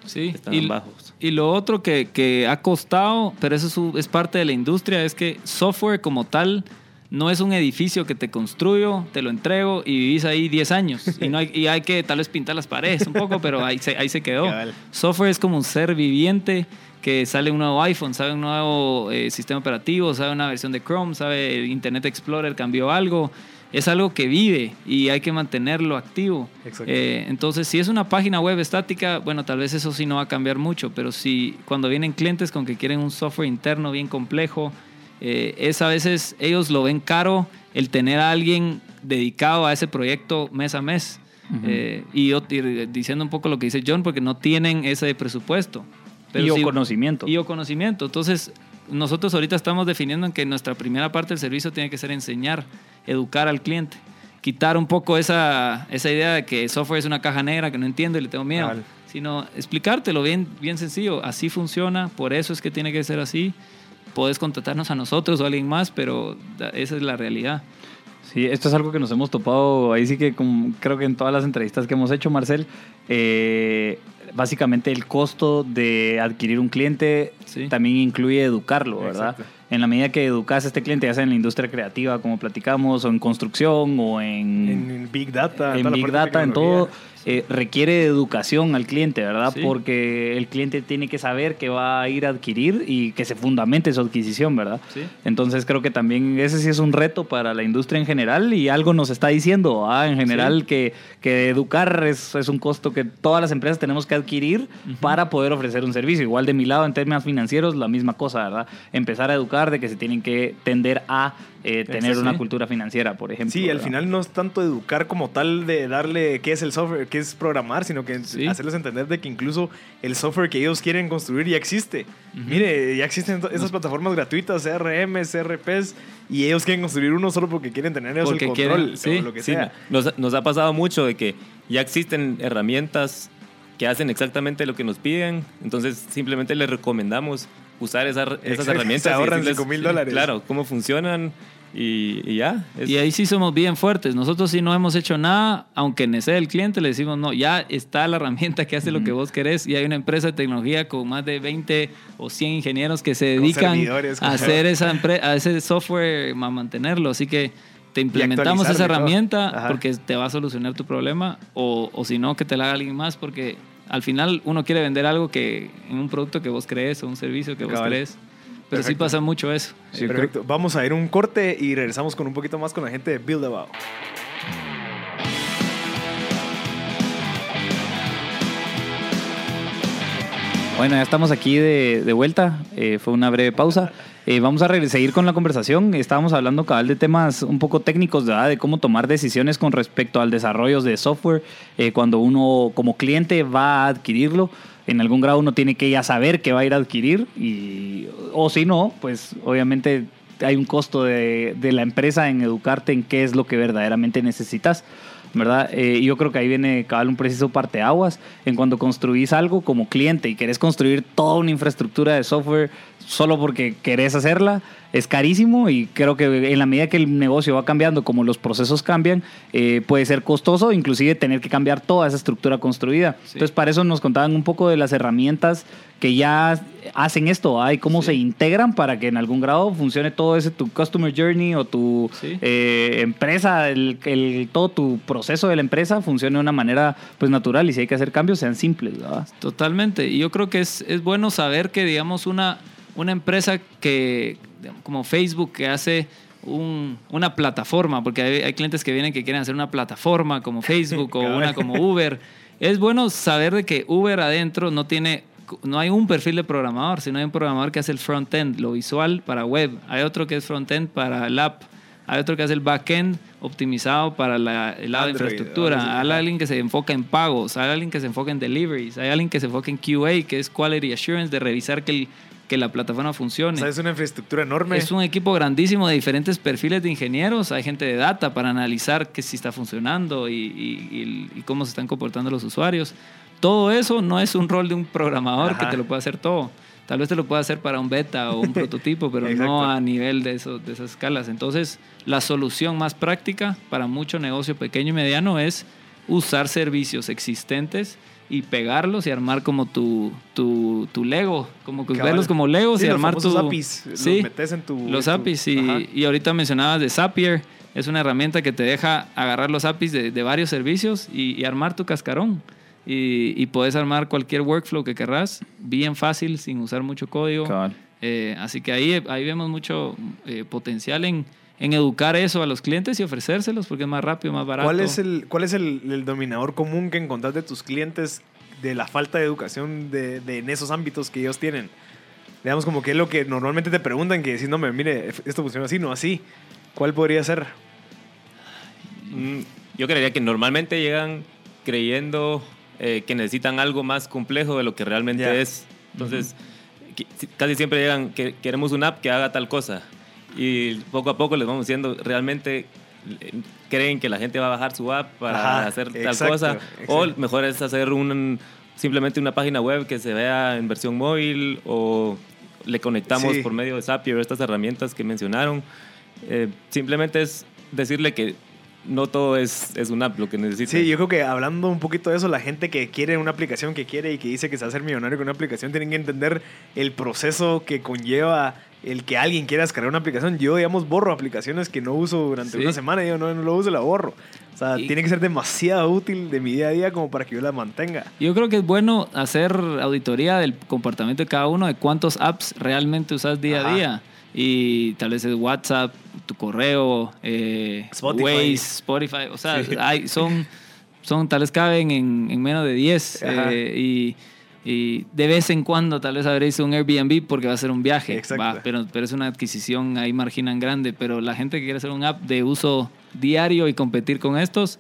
Sí, están y, bajos. y lo otro que, que ha costado, pero eso es, es parte de la industria, es que software como tal no es un edificio que te construyo, te lo entrego y vivís ahí 10 años. Y, no hay, y hay que tal vez pintar las paredes un poco, pero ahí se, ahí se quedó. [LAUGHS] Cabal. Software es como un ser viviente que sale un nuevo iPhone, sabe un nuevo eh, sistema operativo, sabe una versión de Chrome, sabe Internet Explorer cambió algo. Es algo que vive y hay que mantenerlo activo. Eh, entonces, si es una página web estática, bueno, tal vez eso sí no va a cambiar mucho, pero si cuando vienen clientes con que quieren un software interno bien complejo, eh, es a veces ellos lo ven caro el tener a alguien dedicado a ese proyecto mes a mes. Eh, y, yo- y diciendo un poco lo que dice John, porque no tienen ese presupuesto. y o sí- conocimiento. y o conocimiento. Entonces, nosotros ahorita estamos definiendo en que nuestra primera parte del servicio tiene que ser enseñar, educar al cliente. Quitar un poco esa, esa idea de que software es una caja negra que no entiendo y le tengo miedo. Sino explicártelo bien, bien sencillo. Así funciona, por eso es que tiene que ser así. Puedes contratarnos a nosotros o a alguien más, pero esa es la realidad. Sí, esto es algo que nos hemos topado, ahí sí que como creo que en todas las entrevistas que hemos hecho, Marcel, eh, básicamente el costo de adquirir un cliente Sí. también incluye educarlo, ¿verdad? Exacto. En la medida que educas a este cliente, ya sea en la industria creativa, como platicamos, o en construcción, o en, En Big Data. en Big Data, en todo. Eh, requiere educación al cliente, ¿verdad? Sí. Porque el cliente tiene que saber que va a ir a adquirir y que se fundamente su adquisición, ¿verdad? Sí. Entonces creo que también ese sí es un reto para la industria en general y algo nos está diciendo, ¿ah? en general, que, que educar es, es un costo que todas las empresas tenemos que adquirir para poder ofrecer un servicio. Igual de mi lado, en términos financieros, la misma cosa, ¿verdad? Empezar a educar de que se tienen que tender a eh, tener Sí. una cultura financiera, por ejemplo. Sí, al ¿verdad? final no es tanto educar como tal de darle qué es el software, qué es programar, sino que Sí. hacerles entender de que incluso el software que ellos quieren construir ya existe. Mire, ya existen esas plataformas gratuitas, CRM, CRPs, y ellos quieren construir uno solo porque quieren tener ellos Porque el control, quieren, o sí, lo que sea. nos, nos ha pasado mucho de que ya existen herramientas que hacen exactamente lo que nos piden, entonces simplemente les recomendamos usar esa- esas Exacto, herramientas. se ahorran decirles, 5,000 dólares. Claro, cómo funcionan y, y ya. es- Y ahí sí somos bien fuertes. Nosotros sí no hemos hecho nada, aunque necesite el cliente, le decimos, no, ya está la herramienta que hace lo que vos querés y hay una empresa de tecnología con más de 20 o 100 ingenieros que se dedican a hacer esa a ese software, a mantenerlo. Así que te implementamos esa herramienta porque te va a solucionar tu problema o, o si no, que te la haga alguien más porque al final uno quiere vender algo que en un producto que vos crees o un servicio que vos Cabal. crees. Pero sí pasa mucho eso. Sí, Perfecto. Vamos a ir un corte y regresamos con un poquito más con la gente de Build About. Bueno, ya estamos aquí de, de vuelta. Eh, fue una breve pausa. Eh, vamos a seguir con la conversación. Estábamos hablando cabal de temas un poco técnicos, ¿verdad? De cómo tomar decisiones con respecto al desarrollo de software. Eh, cuando uno como cliente va a adquirirlo, en algún grado uno tiene que ya saber que va a ir a adquirir. Y, o si no, pues obviamente hay un costo de, la empresa en educarte en qué es lo que verdaderamente necesitas. ¿verdad? Eh, yo creo que ahí viene cabal un preciso parteaguas en cuando construís algo como cliente y querés construir toda una infraestructura de software solo porque querés hacerla, es carísimo y creo que en la medida que el negocio va cambiando, como los procesos cambian, eh, puede ser costoso, inclusive tener que cambiar toda esa estructura construida. Entonces, para eso nos contaban un poco de las herramientas que ya hacen esto, ¿ah? y cómo se integran para que en algún grado funcione todo ese tu customer journey o tu Sí. eh, empresa, el, el- todo tu proceso de la empresa funcione de una manera pues natural y si hay que hacer cambios sean simples, ¿verdad? Totalmente. Y yo creo que es, es bueno saber que, digamos, una, una empresa que, como Facebook, que hace un- una plataforma, porque hay, hay clientes que vienen que quieren hacer una plataforma como [LAUGHS] Facebook o una como Uber. Es bueno saber de que Uber adentro no tiene, no hay un perfil de programador, sino hay un programador que hace el front-end, lo visual para web. Hay otro que es front-end para el app. Hay otro que hace el back-end optimizado para la- el lado de Android, infraestructura. ahora sí, Hay alguien que se enfoca en pagos, hay alguien que se enfoca en deliveries, hay alguien que se enfoca en QA, que es Quality Assurance, de revisar que, el- que la plataforma O funcione. sea, es una infraestructura enorme. Es un equipo grandísimo de diferentes perfiles de ingenieros. Hay gente de data para analizar que si está funcionando y, y- y- y cómo se están comportando los usuarios. Todo eso no es un rol de un programador que te lo puede hacer todo. Tal vez te lo pueda hacer para un beta o un [LAUGHS] prototipo, pero no a nivel de, eso, de esas escalas. Entonces, la solución más práctica para mucho negocio pequeño y mediano es usar servicios existentes y pegarlos y armar como tu, tu, tu Lego, como que verlos como Legos Sí, y los armar tu... APIs, los Sí, metes en tu- los tu- APIs y, y ahorita mencionabas de Zapier, es una herramienta que te deja agarrar los APIs de, de varios servicios y, y armar tu cascarón. Y, y puedes armar cualquier workflow que querrás, bien fácil, sin usar mucho código. Eh, así que ahí, ahí vemos mucho eh, potencial en, en educar eso a los clientes y ofrecérselos porque es más rápido, más barato. ¿Cuál es, el, cuál es el, el dominador común que encontrás de tus clientes de la falta de educación de, de- en esos ámbitos que ellos tienen? Digamos, como que es lo que normalmente te preguntan, que decís, no, me, mire, esto funciona así, no así. ¿Cuál podría ser? Mm, Yo creería que normalmente llegan creyendo eh, que necesitan algo más complejo de lo que realmente es. Entonces, casi siempre llegan que queremos una app que haga tal cosa. Y poco a poco les vamos diciendo, realmente creen que la gente va a bajar su app para Ajá, hacer tal exacto, cosa. O exacto. mejor es hacer un, simplemente una página web que se vea en versión móvil o le conectamos Sí. por medio de Zapier estas herramientas que mencionaron. Eh, simplemente es decirle que no todo es, es una app lo que necesita. Sí, yo creo que hablando un poquito de eso, la gente que quiere una aplicación que quiere y que dice que se va a hacer millonario con una aplicación, tienen que entender el proceso que conlleva el que alguien quiera descargar una aplicación. Yo, digamos, borro aplicaciones que no uso durante Sí. una semana. Yo no, no lo uso, la borro. O sea, Y- tiene que ser demasiado útil de mi día a día como para que yo la mantenga. Yo creo que es bueno hacer auditoría del comportamiento de cada uno, de cuántos apps realmente usas día Ajá. a día. Y tal vez es WhatsApp, tu correo, eh, Spotify. Waze, Spotify. O sea, Sí. hay, son, son, tal vez caben en, en menos de 10. Ajá. eh, y, y de vez en cuando tal vez habréis un Airbnb porque va a ser un viaje. Exacto. va, pero, pero es una adquisición ahí marginan grande. Pero la gente que quiere hacer un app de uso diario y competir con estos,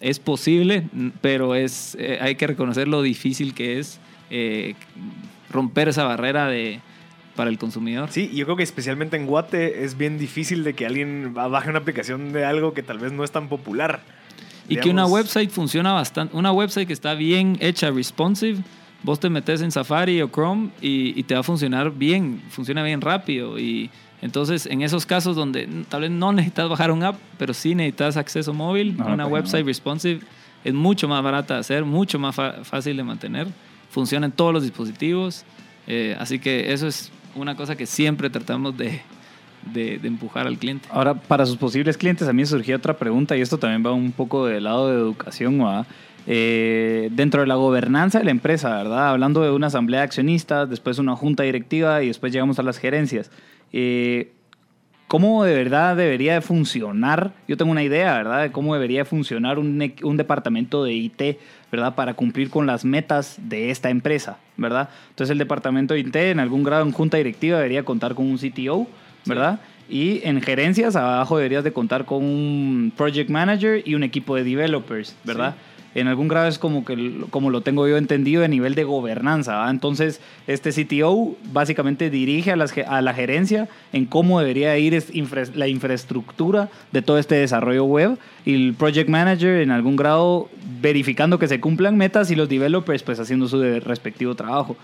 es posible, pero es, eh, hay que reconocer lo difícil que es eh, romper esa barrera de, para el consumidor. Sí, yo creo que especialmente en Guate es bien difícil de que alguien ba- baje una aplicación de algo que tal vez no es tan popular. Y que una Digamos, website funciona bastante, una website que está bien hecha, responsive, vos te metes en Safari o Chrome y, y te va a funcionar bien, funciona bien rápido. Y entonces, en esos casos donde tal vez no necesitas bajar un app, pero sí necesitas acceso móvil, Ah, una website no. responsive es mucho más barata de hacer, mucho más fácil de mantener, funciona en todos los dispositivos. eh, así que eso es una cosa que siempre tratamos de, de- de empujar al cliente. Ahora, para sus posibles clientes, a mí surgía otra pregunta, y esto también va un poco del lado de educación, ¿verdad? Eh, dentro de la gobernanza de la empresa, ¿verdad? Hablando de una asamblea de accionistas, después una junta directiva y después llegamos a las gerencias. Eh, ¿Cómo de verdad debería de funcionar? Yo tengo una idea, ¿verdad? De cómo debería de funcionar un, un departamento de IT, ¿verdad? Para cumplir con las metas de esta empresa, ¿verdad? Entonces el departamento de IT en algún grado en junta directiva debería contar con un CTO, ¿verdad? Y en gerencias abajo deberías de contar con un project manager y un equipo de developers, ¿verdad? En algún grado es como que como lo tengo yo entendido a nivel de gobernanza. ¿va? Entonces, este CTO básicamente dirige a, las, a la gerencia en cómo debería ir es- infra- la infraestructura de todo este desarrollo web y el project manager en algún grado verificando que se cumplan metas y los developers pues haciendo su respectivo trabajo.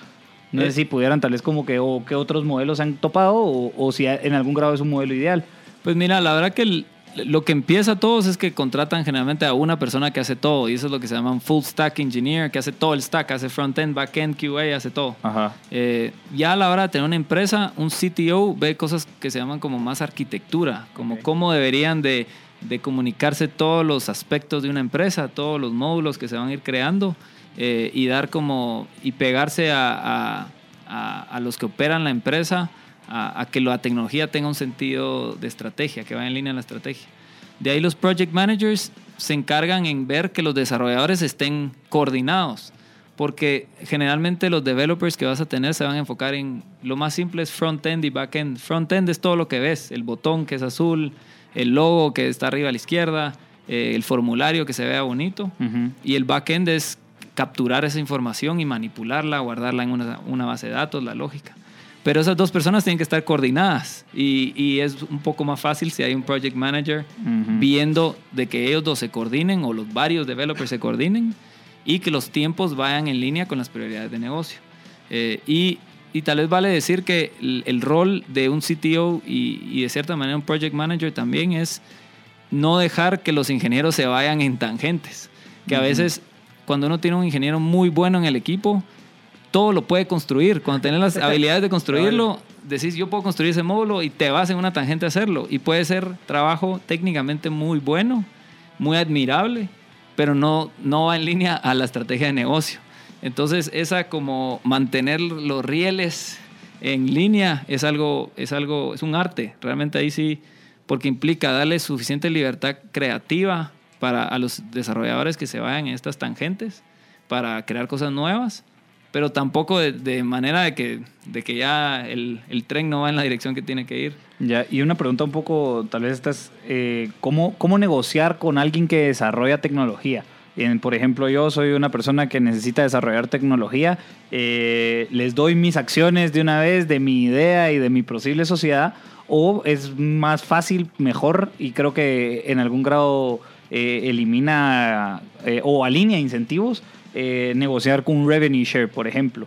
No Eh. sé si pudieran tal vez como que o qué otros modelos han topado o, o si en algún grado es un modelo ideal. Pues mira, la verdad que el- lo que empieza todos es que contratan generalmente a una persona que hace todo y eso es lo que se llama un full stack engineer, que hace todo el stack, hace front-end, back-end, QA, hace todo. Ajá. Eh, ya a la hora de tener una empresa, un CTO ve cosas que se llaman como más arquitectura, como cómo deberían de, de comunicarse todos los aspectos de una empresa, todos los módulos que se van a ir creando eh, y dar como y pegarse a, a- a- a los que operan la empresa a, a que la tecnología tenga un sentido de estrategia, que vaya en línea en la estrategia. De ahí los project managers se encargan en ver que los desarrolladores estén coordinados, porque generalmente los developers que vas a tener se van a enfocar en lo más simple es front-end y back-end. Front-end es todo lo que ves, el botón que es azul, el logo que está arriba a la izquierda, eh, el formulario que se vea bonito, y el back-end es capturar esa información y manipularla, guardarla en una, una base de datos, la lógica. Pero esas dos personas tienen que estar coordinadas y, y es un poco más fácil si hay un project manager viendo de que ellos dos se coordinen o los varios developers se coordinen y que los tiempos vayan en línea con las prioridades de negocio. Eh, y, y tal vez vale decir que el, el rol de un CTO y, y de cierta manera un project manager también es no dejar que los ingenieros se vayan en tangentes. Que a veces cuando uno tiene un ingeniero muy bueno en el equipo, todo lo puede construir. Cuando tienes las habilidades de construirlo, decís yo puedo construir ese módulo y te vas en una tangente a hacerlo. Y puede ser trabajo técnicamente muy bueno, muy admirable, pero no, no va en línea a la estrategia de negocio. Entonces, esa como mantener los rieles en línea es algo, es algo, es un arte. Realmente ahí sí, porque implica darle suficiente libertad creativa para a los desarrolladores que se vayan en estas tangentes para crear cosas nuevas, pero tampoco de, de manera de que, de que ya el, el tren no va en la dirección que tiene que ir. Ya, y una pregunta un poco, tal vez estás, eh, ¿cómo, ¿cómo negociar con alguien que desarrolla tecnología? En- por ejemplo, yo soy una persona que necesita desarrollar tecnología, eh, les doy mis acciones de una vez, de mi idea y de mi posible sociedad, o es más fácil, mejor, y creo que en algún grado eh, elimina eh, o alinea incentivos, eh, negociar con un revenue share, por ejemplo.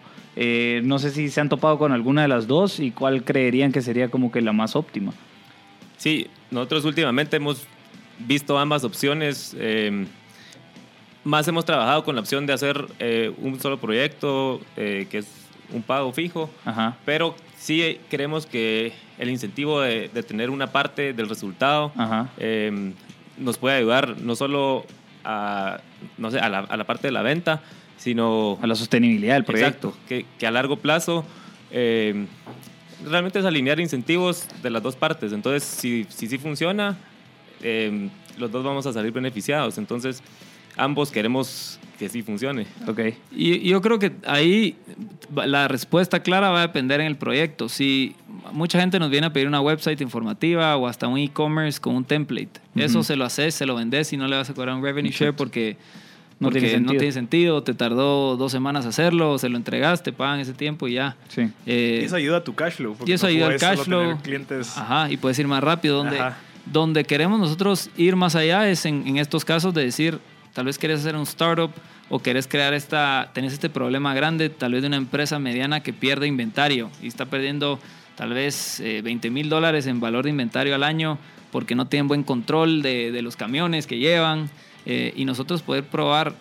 No sé si se han topado con alguna de las dos y cuál creerían que sería como que la más óptima. Sí, nosotros últimamente hemos visto ambas opciones. eh, más hemos trabajado con la opción de hacer un solo proyecto, que es un pago fijo, Ajá. pero sí creemos que el incentivo de, de tener una parte del resultado eh, nos puede ayudar no solo a, no sé, a, la, a la parte de la venta, sino A la sostenibilidad del proyecto. Exacto, que, que a largo plazo eh, realmente es alinear incentivos de las dos partes. Entonces, si sí si, funciona, eh, los dos vamos a salir beneficiados. Entonces, ambos queremos que sí funcione. Ok. Y yo creo que ahí la respuesta clara va a depender en el proyecto. Si mucha gente nos viene a pedir una website informativa o hasta un e-commerce con un template, eso se lo haces, se lo vendes y no le vas a cobrar un revenue share porque, No porque tiene no sentido. tiene sentido, te tardó dos semanas hacerlo, se lo entregaste, pagan ese tiempo y ya. Sí. Eh, Y eso ayuda a tu cash flow. porque y eso no ayuda al cash flow. clientes. Ajá, y puedes ir más rápido. Donde, Ajá. donde queremos nosotros ir más allá es en, en estos casos de decir, tal vez quieres hacer un startup o querés crear esta, tenés este problema grande, tal vez de una empresa mediana que pierde inventario y está perdiendo tal vez eh, 20 mil dólares en valor de inventario al año porque no tienen buen control de, de los camiones que llevan eh, y nosotros poder probar,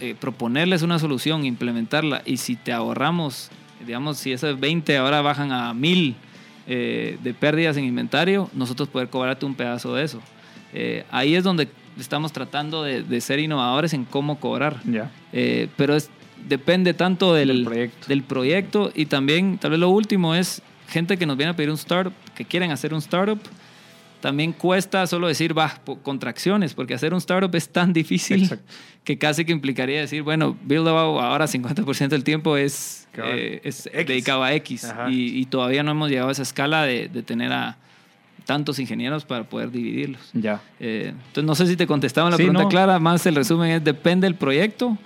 eh, proponerles una solución, implementarla y si te ahorramos, digamos, si esos 20 ahora bajan a 1000 eh, de pérdidas en inventario, nosotros poder cobrarte un pedazo de eso. Ahí es donde estamos tratando de, de ser innovadores en cómo cobrar. Eh, pero es, depende tanto del, proyecto. del proyecto y también, tal vez lo último es gente que nos viene a pedir un startup, que quieren hacer un startup. También cuesta solo decir, va, contracciones, porque hacer un startup es tan difícil Exacto. [LAUGHS] que casi que implicaría decir, bueno, Buildable ahora 50% del tiempo es, eh, es dedicado a X y, y todavía no hemos llegado a esa escala de, de tener a tantos ingenieros para poder dividirlos. Ya. Eh, entonces, no sé si te contestaba la Sí, pregunta no. clara, más el resumen es, depende del proyecto,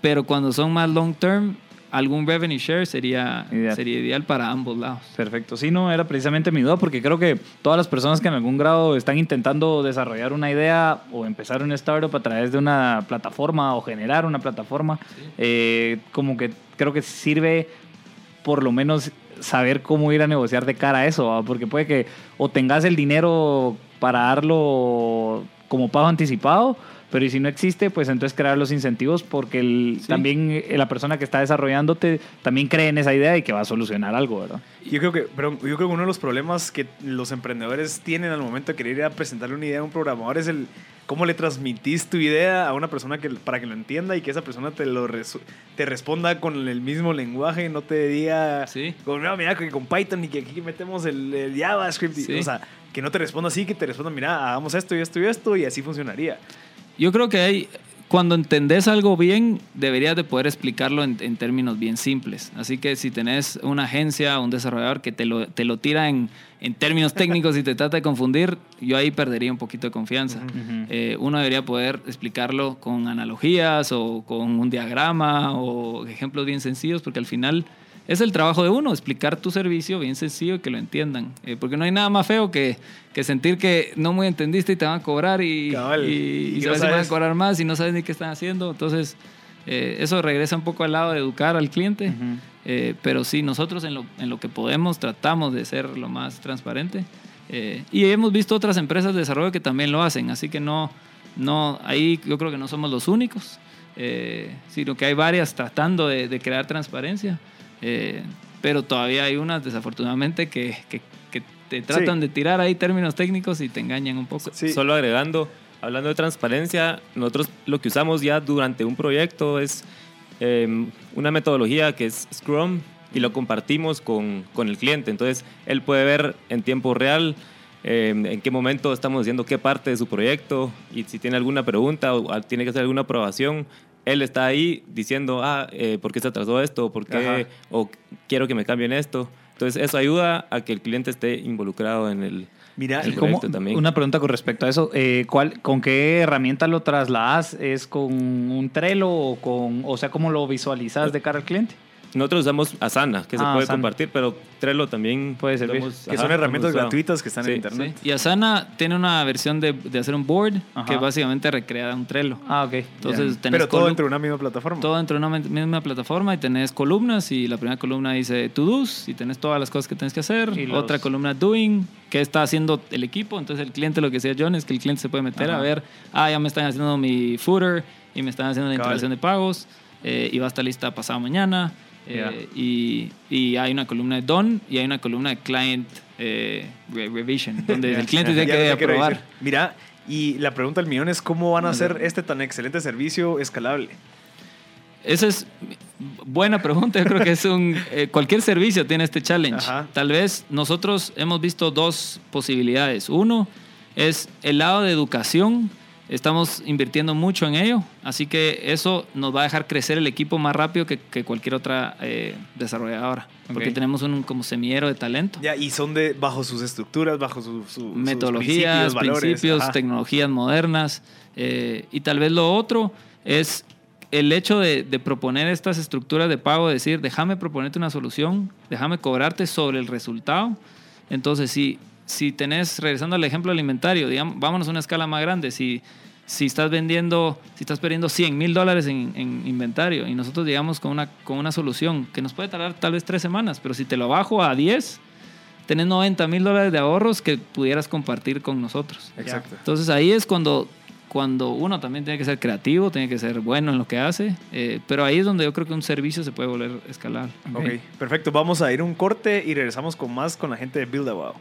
pero cuando son más long term, algún revenue share sería Ideal. sería ideal para ambos lados. Perfecto. Sí, no, era precisamente mi duda porque creo que todas las personas que en algún grado están intentando desarrollar una idea o empezar un startup a través de una plataforma o generar una plataforma, eh, como que creo que sirve por lo menos saber cómo ir a negociar de cara a eso, ¿va? porque puede que o tengas el dinero para darlo como pago anticipado, pero y si no existe, pues entonces crear los incentivos porque el- Sí. también eh, la persona que está desarrollándote también cree en esa idea y que va a solucionar algo, ¿verdad? Yo creo que, pero yo creo que uno de los problemas que los emprendedores tienen al momento de querer ir a presentarle una idea a un programador es el cómo le transmitís tu idea a una persona que, para que lo entienda y que esa persona te lo resu- te responda con el mismo lenguaje, no te diga Sí. con, "No, mira, que con Python y que aquí metemos el, el JavaScript. y-. O sea, que no te responda así, que te responda, mira, hagamos esto y esto y esto y así funcionaría. Yo creo que hay, cuando entendés algo bien, deberías de poder explicarlo en, en términos bien simples. Así que si tenés una agencia un desarrollador que te lo, te lo tira en, en términos técnicos y te trata de confundir, yo ahí perdería un poquito de confianza. Eh, uno debería poder explicarlo con analogías o con un diagrama o ejemplos bien sencillos, porque al final es el trabajo de uno, explicar tu servicio bien sencillo y que lo entiendan. Eh, porque no hay nada más feo que, que sentir que no muy entendiste y te van a cobrar y, Cabal. y, Y y no se van a cobrar más y no sabes ni qué están haciendo. Entonces, eh, eso regresa un poco al lado de educar al cliente. Eh, pero sí, nosotros en lo, en lo que podemos tratamos de ser lo más transparente. Eh, y hemos visto otras empresas de desarrollo que también lo hacen, así que no, no ahí yo creo que no somos los únicos, eh, sino que hay varias tratando de, de crear transparencia, eh, pero todavía hay unas desafortunadamente que, que- que te tratan de tirar ahí términos técnicos y te engañan un poco. Sí. Solo agregando, hablando de transparencia, nosotros lo que usamos ya durante un proyecto es eh, una metodología que es Scrum y lo compartimos con, con el cliente. Entonces, él puede ver en tiempo real eh, en qué momento estamos haciendo qué parte de su proyecto y si tiene alguna pregunta o ah, tiene que hacer alguna aprobación. Él está ahí diciendo, ah, eh, ¿por qué se atrasó esto? ¿Por qué? Ajá. O quiero que me cambien esto. Entonces, eso ayuda a que el cliente esté involucrado en el, Mira, el ¿Y cómo-. Una pregunta con respecto a eso. eh, ¿cuál, ¿Con qué herramienta lo trasladas? ¿Es con un Trello o con, o sea, cómo lo visualizas de cara al cliente? Nosotros usamos Asana, que se Ah, puede Asana. compartir, pero Trello también Puede servir. hemos- que ajá, son herramientas gratuitas que están en internet. Sí. Y Asana tiene una versión de, de hacer un board Ajá. que básicamente recrea un Trello. Ah, ok. Entonces, tenés Pero todo dentro de una misma plataforma. todo dentro de una misma plataforma y tenés columnas y la primera columna dice to-dos y tenés todas las cosas que tienes que hacer. Y los- Otra columna doing, qué está haciendo el equipo. Entonces el cliente, lo que decía John, es que el cliente se puede meter Ajá. a ver, ah, ya me están haciendo mi footer y me están haciendo la integración de pagos eh, y va a estar lista pasado mañana. Eh, y, y hay una columna de done y hay una columna de client eh, re- revision, [LAUGHS] donde el cliente tiene que aprobar. Mira, y la pregunta del millón es cómo van a hacer este tan excelente servicio escalable. Esa es buena pregunta. Yo creo que es un. [LAUGHS] eh, cualquier servicio tiene este challenge. Ajá. Tal vez nosotros hemos visto dos posibilidades. Uno es el lado de educación. Estamos invirtiendo mucho en ello. Así que eso nos va a dejar crecer el equipo más rápido que, que cualquier otra eh, desarrolladora. Porque tenemos un como semillero de talento. Ya, y son de bajo sus estructuras, bajo su, su- sus metodologías, principios, principios, tecnologías modernas. eh, y tal vez lo otro es el hecho de, de proponer estas estructuras de pago, decir, déjame proponerte una solución, déjame cobrarte sobre el resultado. Entonces, si, si tenés, regresando al ejemplo alimentario, digamos, vámonos a una escala más grande, si, si estás vendiendo, si estás perdiendo 100 mil dólares en, en inventario y nosotros llegamos con una, con una solución que nos puede tardar tal vez tres semanas, pero si te lo bajo a 10, tenés 90 mil dólares de ahorros que pudieras compartir con nosotros. Exacto. Entonces ahí es cuando, cuando uno también tiene que ser creativo, tiene que ser bueno en lo que hace, eh, pero ahí es donde yo creo que un servicio se puede volver escalar. Ok, perfecto. Vamos a ir a un corte y regresamos con más con la gente de Build a Wow.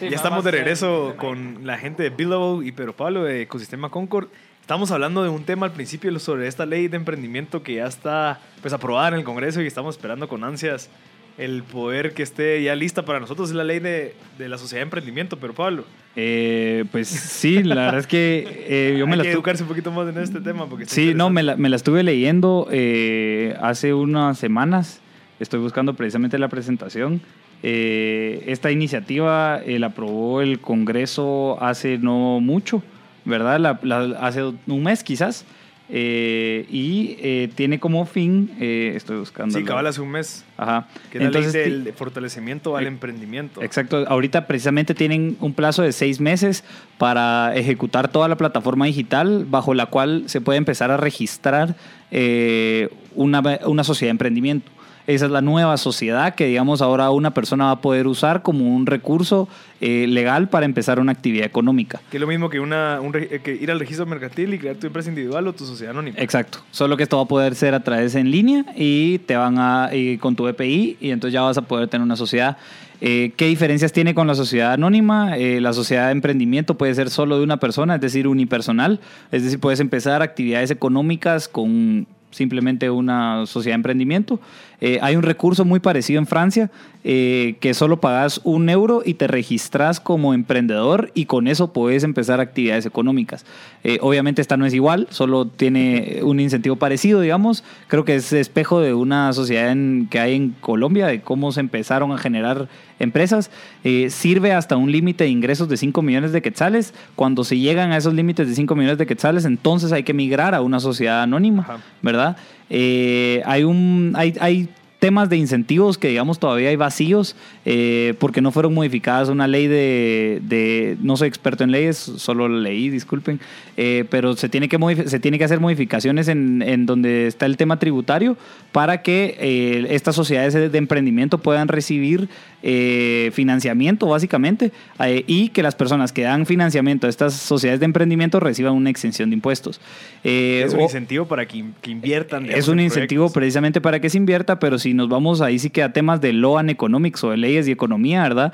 Ya estamos de regreso con la gente de Wow y Pedro Pablo de Ecosistema Concord. Estamos hablando de un tema al principio sobre esta ley de emprendimiento que ya está pues aprobada en el Congreso y estamos esperando con ansias el poder que esté ya lista para nosotros. Es la ley de, de la sociedad de emprendimiento, pero Pablo, Eh, pues sí, la verdad es que eh, [LAUGHS] yo me hay la que estu- educarse un poquito más en este tema. Porque Sí, no, me la, me la estuve leyendo eh, hace unas semanas. Estoy buscando precisamente la presentación. Eh, esta iniciativa eh, la aprobó el Congreso hace no mucho, ¿verdad? La- la- hace un mes quizás. Eh, y eh, tiene como fin, eh, estoy buscando. Sí, cabal hace un mes. Ajá. Que es la ley Entonces, del fortalecimiento al emprendimiento. Exacto, ahorita precisamente tienen un plazo de seis meses para ejecutar toda la plataforma digital bajo la cual se puede empezar a registrar eh, una, una sociedad de emprendimiento. Esa es la nueva sociedad que, digamos, ahora una persona va a poder usar como un recurso eh, legal para empezar una actividad económica. Que es lo mismo que, una, un re- eh, que ir al registro mercantil y crear tu empresa individual o tu sociedad anónima. Exacto. Solo que esto va a poder ser a través en línea y te van a y con tu EPI y entonces ya vas a poder tener una sociedad. Eh, ¿Qué diferencias tiene con la sociedad anónima? Eh, la sociedad de emprendimiento puede ser solo de una persona, es decir, unipersonal. Es decir, puedes empezar actividades económicas con simplemente una sociedad de emprendimiento. Eh, hay un recurso muy parecido en Francia eh, que solo pagas un euro y te registras como emprendedor y con eso puedes empezar actividades económicas. Eh, obviamente esta no es igual, solo tiene un incentivo parecido, digamos. Creo que es espejo de una sociedad en- que hay en Colombia, de cómo se empezaron a generar empresas. Eh, sirve hasta un límite de ingresos de 5 millones de quetzales. Cuando se llegan a esos límites de 5 millones de quetzales, entonces hay que migrar a una sociedad anónima, Ajá. ¿verdad? Eh, hay, un, hay, hay temas de incentivos que digamos todavía hay vacíos eh, porque no fueron modificadas. Una ley de, no soy experto en leyes solo leí disculpen eh, pero se tiene que se tiene que hacer modificaciones en, en donde está el tema tributario para que estas sociedades de de emprendimiento puedan recibir eh, financiamiento básicamente eh, y que las personas que dan financiamiento a estas sociedades de emprendimiento reciban una exención de impuestos Eh, es un o- incentivo para que, in- que inviertan. digamos, es un en incentivo proyectos. precisamente para que se invierta, pero si nos vamos ahí sí que a temas de law and economics o de leyes y economía, ¿verdad?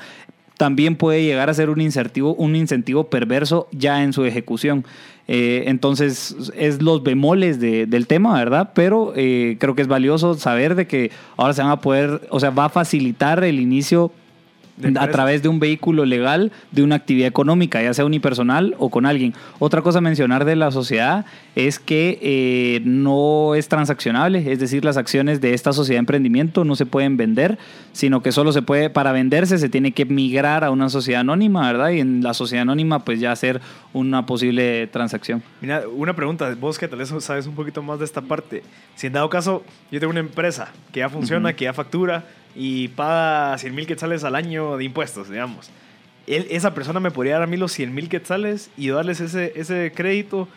También puede llegar a ser un incentivo, un incentivo perverso ya en su ejecución. Eh, entonces, es los bemoles de- del tema, ¿verdad? Pero eh, creo que es valioso saber de que ahora se van a poder, o sea, va a facilitar el inicio a través de un vehículo legal de una actividad económica, ya sea unipersonal o con alguien. Otra cosa a mencionar de la sociedad es que eh, no es transaccionable, es decir, las acciones de esta sociedad de emprendimiento no se pueden vender, sino que solo se puede, para venderse se tiene que migrar a una sociedad anónima, ¿verdad? Y en la sociedad anónima pues ya hacer una posible transacción. Mira, una pregunta, vos que tal vez sabes un poquito más de esta parte. Si en dado caso yo tengo una empresa que ya funciona, que ya factura y paga 100 mil quetzales al año de impuestos, digamos. Él, esa persona me podría dar a mí los 100 mil quetzales y darles ese, ese crédito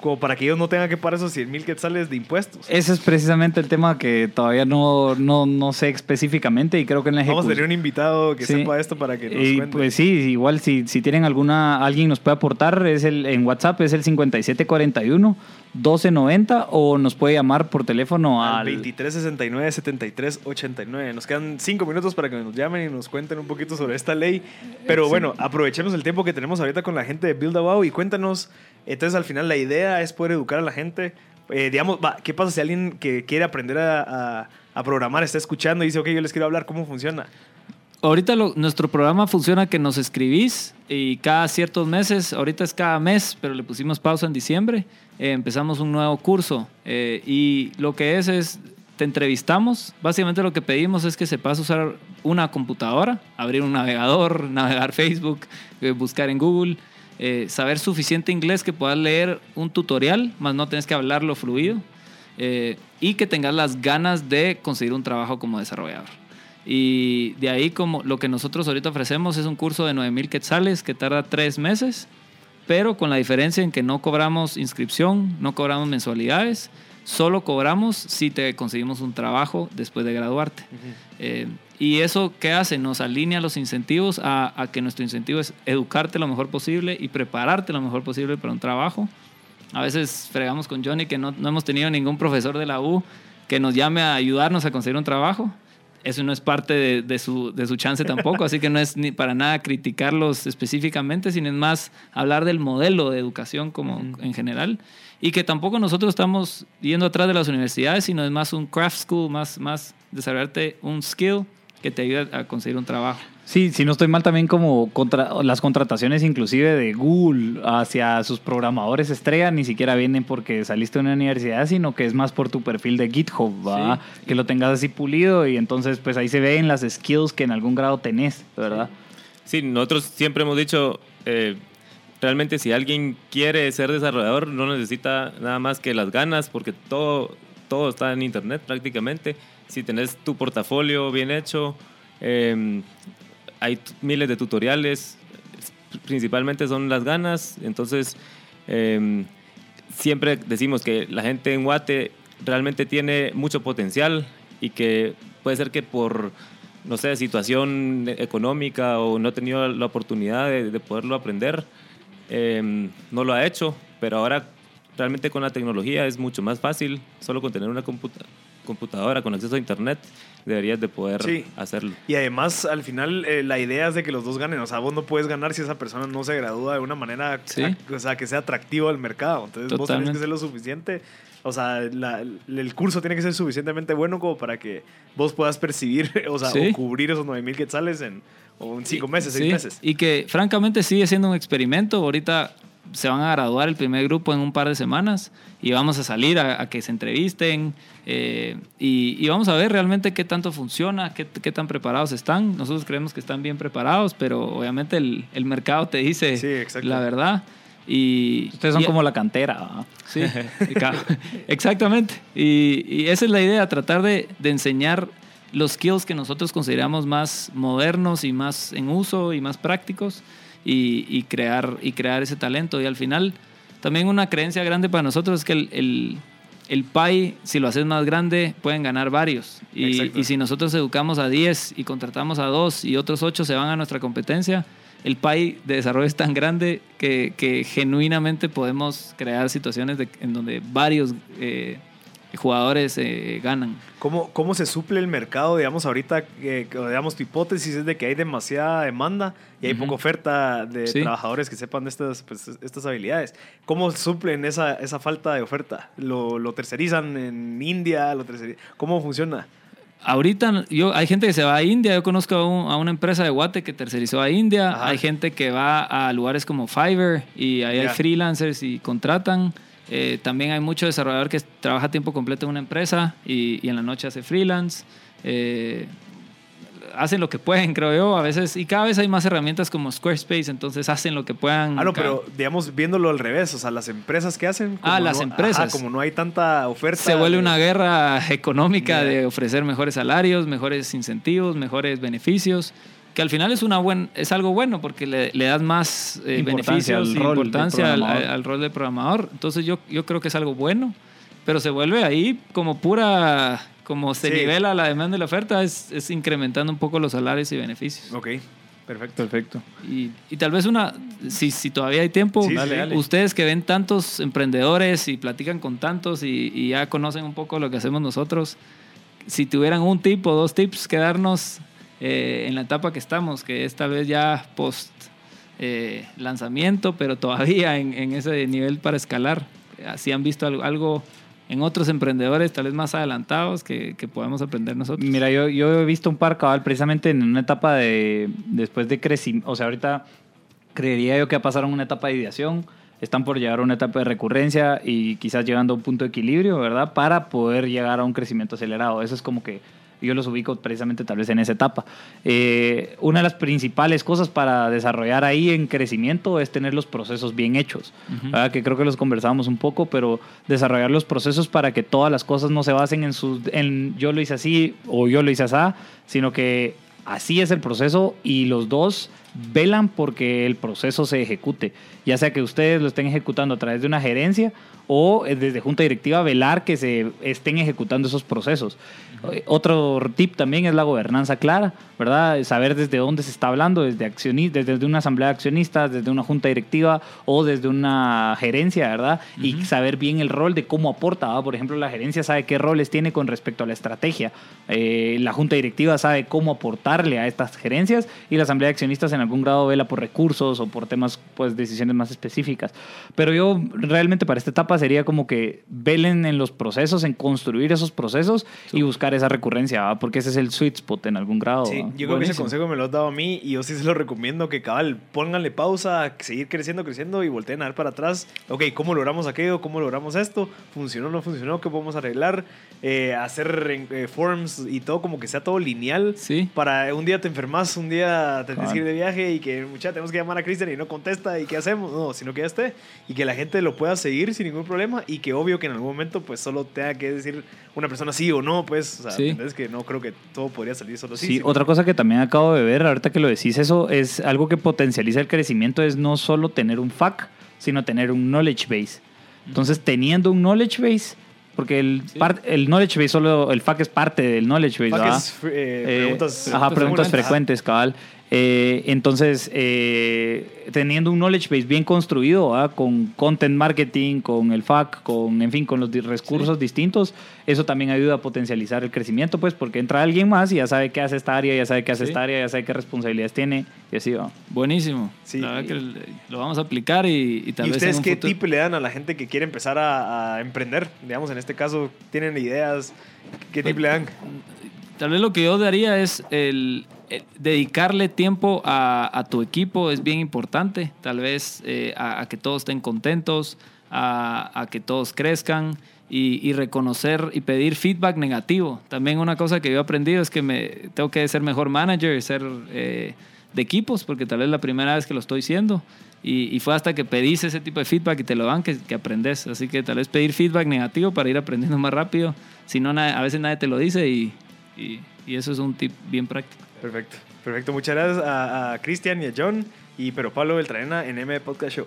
como para que ellos no tengan que pagar esos 100 mil quetzales de impuestos. Ese es precisamente el tema que todavía no, no, no sé específicamente y creo que en la Vamos a ejecución... tener un invitado que Sí. sepa esto para que nos Y cuente. pues sí, igual si, si tienen alguna, alguien nos puede aportar, es el, en WhatsApp es el 5741 1290 o nos puede llamar por teléfono al al... 2369 7389. Nos quedan cinco minutos para que nos llamen y nos cuenten un poquito sobre esta ley. Pero bueno, aprovechemos el tiempo que tenemos ahorita con la gente de Build a Wow y cuéntanos. Entonces, al final, la idea es poder educar a la gente. Eh, digamos, va, ¿qué pasa si alguien que quiere aprender a, a- a programar está escuchando y dice, ok, yo les quiero hablar cómo funciona? Ahorita nuestro programa funciona que nos escribís y cada ciertos meses, ahorita es cada mes, pero le pusimos pausa en diciembre, eh, empezamos un nuevo curso eh, y lo que es es, te entrevistamos, básicamente lo que pedimos es que sepas usar una computadora, abrir un navegador, [LAUGHS] navegar Facebook, eh, buscar en Google, saber suficiente inglés que puedas leer un tutorial, más no tienes que hablarlo fluido y que tengas las ganas de conseguir un trabajo como desarrollador. Y de ahí como lo que nosotros ahorita ofrecemos es un curso de 9000 quetzales que tarda tres meses, pero con la diferencia en que no cobramos inscripción, no cobramos mensualidades, solo cobramos si te conseguimos un trabajo después de graduarte. Eh, y eso, ¿qué hace? Nos alinea los incentivos a, a que nuestro incentivo es educarte lo mejor posible y prepararte lo mejor posible para un trabajo. A veces fregamos con Johnny que no, no hemos tenido ningún profesor de la U que nos llame a ayudarnos a conseguir un trabajo. Eso no es parte de, de su, de su chance tampoco, así que no es ni para nada criticarlos específicamente, sino es más hablar del modelo de educación como en general. Y que tampoco nosotros estamos yendo atrás de las universidades, sino es más un craft school, más, más desarrollarte un skill que te ayude a conseguir un trabajo. Sí, si no estoy mal también como contra, las contrataciones inclusive de Google hacia sus programadores estrella ni siquiera vienen porque saliste de una universidad, sino que es más por tu perfil de GitHub, que lo tengas así pulido y entonces pues ahí se ven las skills que en algún grado tenés, ¿verdad? Sí, nosotros siempre hemos dicho, eh, realmente si alguien quiere ser desarrollador no necesita nada más que las ganas porque todo, todo está en internet prácticamente. Si tenés tu portafolio bien hecho, eh, hay miles de tutoriales, principalmente son las ganas, entonces em, siempre decimos que la gente en Guate realmente tiene mucho potencial y que puede ser que por, no sé, situación económica o no ha tenido la oportunidad de, poderlo aprender, em, no lo ha hecho, pero ahora realmente con la tecnología es mucho más fácil, solo con tener una computadora con acceso a internet deberías de poder hacerlo. Y además, al final, eh, la idea es de que los dos ganen. O sea, vos no puedes ganar si esa persona no se gradúa de una manera o sea, que sea atractivo al mercado. Entonces, vos tenés que ser lo suficiente. O sea, el curso tiene que ser suficientemente bueno como para que vos puedas percibir, [LAUGHS] o sea, o cubrir esos 9 mil quetzales en, o en cinco meses, seis meses. Y que, francamente, sigue siendo un experimento. Ahorita se van a graduar el primer grupo en un par de semanas y vamos a salir a, que se entrevisten eh, y, vamos a ver realmente qué tanto funciona, qué, qué, tan preparados están. Nosotros creemos que están bien preparados, pero obviamente el, el mercado te dice la verdad. Y, Ustedes son como la cantera. Sí, [LAUGHS] exactamente. Y, y, esa es la idea, tratar de, de enseñar los skills que nosotros consideramos más modernos y más en uso y más prácticos y, crear, y crear ese talento. Y al final, también una creencia grande para nosotros es que el, el, el PAI, si lo haces más grande, pueden ganar varios. Y, y, si nosotros educamos a 10 y contratamos a 2 y otros 8 se van a nuestra competencia, el PAI de desarrollo es tan grande que, que genuinamente podemos crear situaciones de, en donde varios... Eh, jugadores eh, ganan. ¿Cómo, ¿Cómo se suple el mercado? Digamos, ahorita, eh, digamos, tu hipótesis es de que hay demasiada demanda y hay poca oferta de trabajadores que sepan de estas, pues, estas habilidades. ¿Cómo suplen esa, esa falta de oferta? ¿Lo, ¿Lo, tercerizan en India? Lo ¿Cómo funciona? Ahorita yo, hay gente que se va a India, yo conozco a, una empresa de Guate que tercerizó a India, hay gente que va a lugares como Fiverr y ahí hay freelancers y contratan. Eh, también hay mucho desarrollador que trabaja a tiempo completo en una empresa y, en la noche hace freelance. Eh, hacen lo que pueden, creo yo, a veces, y cada vez hay más herramientas como Squarespace, entonces hacen lo que puedan. Ah, no, pero digamos, viéndolo al revés, o sea, las empresas que hacen. Ah, las empresas. como no hay tanta oferta. Se vuelve una guerra económica de ofrecer mejores salarios, mejores incentivos, mejores beneficios que al final es una buen, es algo bueno porque le, le das más eh, beneficios y importancia al, rol de programador. Entonces yo, yo creo que es algo bueno, pero se vuelve ahí como pura, como se nivela la demanda y la oferta, es, es, incrementando un poco los salarios y beneficios. Ok. Perfecto. Perfecto. Y, y tal vez una, si, si todavía hay tiempo, ustedes que ven tantos emprendedores y platican con tantos y, y ya conocen un poco lo que hacemos nosotros, si tuvieran un tip o dos tips que darnos eh, en la etapa que estamos, que es tal vez ya post eh, lanzamiento, pero todavía en, ese nivel para escalar. Así han visto algo, en otros emprendedores tal vez más adelantados que, podemos aprender nosotros. Mira, yo, yo he visto un par cabal precisamente en una etapa de, después de crecimiento, o sea, ahorita creería yo que pasaron una etapa de ideación, están por llegar a una etapa de recurrencia y quizás llegando a un punto de equilibrio, ¿verdad? Para poder llegar a un crecimiento acelerado. Eso es como que yo los ubico precisamente tal vez en esa etapa. Eh, una de las principales cosas para desarrollar ahí en crecimiento es tener los procesos bien hechos, que creo que los conversábamos un poco, pero desarrollar los procesos para que todas las cosas no se basen en, sus, en yo lo hice así o yo lo hice así, sino que así es el proceso y los dos velan porque el proceso se ejecute, ya sea que ustedes lo estén ejecutando a través de una gerencia o eh, desde junta directiva velar que se estén ejecutando esos procesos. Otro tip también es la gobernanza clara, ¿verdad? Saber desde dónde se está hablando, desde, desde una asamblea de accionistas, desde una junta directiva o desde una gerencia, ¿verdad? Y saber bien el rol de cómo aporta, Por ejemplo, la gerencia sabe qué roles tiene con respecto a la estrategia. Eh, la junta directiva sabe cómo aportarle a estas gerencias y la asamblea de accionistas en algún grado vela por recursos o por temas, pues decisiones más específicas. Pero yo realmente para esta etapa sería como que velen en los procesos, en construir esos procesos y buscar esa recurrencia, ¿va? porque ese es el sweet spot en algún grado. Sí, ¿va? yo creo que ese Buenísimo. consejo me lo has dado a mí y yo sí se lo recomiendo que cabal, pónganle pausa, seguir creciendo, creciendo y volteen a ver para atrás. Ok, ¿cómo logramos aquello? ¿Cómo logramos esto? ¿Funcionó o no funcionó? ¿Qué podemos arreglar? Eh, hacer eh, forms y todo como que sea todo lineal. Sí. Para un día te enfermas, un día te tienes que ir de viaje y que mucha tenemos que llamar a Cristian y no contesta y qué hacemos. No, sino que ya esté y que la gente lo pueda seguir sin ningún problema y que obvio que en algún momento pues solo tenga que decir una persona sí o no, pues, o sea, Sí. ¿entendés? que no creo que todo podría salir solo. Sí, sino- otra cosa que también acabo de ver, ahorita que lo decís eso, es algo que potencializa el crecimiento, es no solo tener un FAQ, sino tener un knowledge base. Entonces, teniendo un knowledge base, porque el, Sí. par- el knowledge base, solo el FAQ es parte del knowledge base, ¿verdad? es, eh, Eh, preguntas, ajá, preguntas frecuentes, cabal. Eh, entonces, eh, teniendo un knowledge base bien construido, ¿verdad? con content marketing, con el FAQ, con, en fin, con los recursos distintos, eso también ayuda a potencializar el crecimiento, pues, porque entra alguien más y ya sabe qué hace esta área, ya sabe qué hace Sí. esta área, ya sabe qué responsabilidades tiene, y así va. Buenísimo. Sí. La verdad que lo vamos a aplicar y, y tal ¿Y vez ustedes en un qué futuro- tip le dan a la gente que quiere empezar a, a emprender? Digamos, en este caso, ¿tienen ideas? ¿Qué Pues, tip le dan? Tal vez lo que yo daría es el, el dedicarle tiempo a, tu equipo es bien importante. Tal vez eh, a, que todos estén contentos, a, que todos crezcan y, reconocer y pedir feedback negativo. También una cosa que yo he aprendido es que me, tengo que ser mejor manager, ser eh, de equipos, porque tal vez es la primera vez que lo estoy siendo. Y, fue hasta que pedís ese tipo de feedback y te lo dan que, que aprendes. Así que tal vez pedir feedback negativo para ir aprendiendo más rápido. Si no, a veces nadie te lo dice y eso es un tip bien práctico. Perfecto. Perfecto. Muchas gracias a, Cristian y a John. Y pero Pablo Beltranena en M Podcast Show.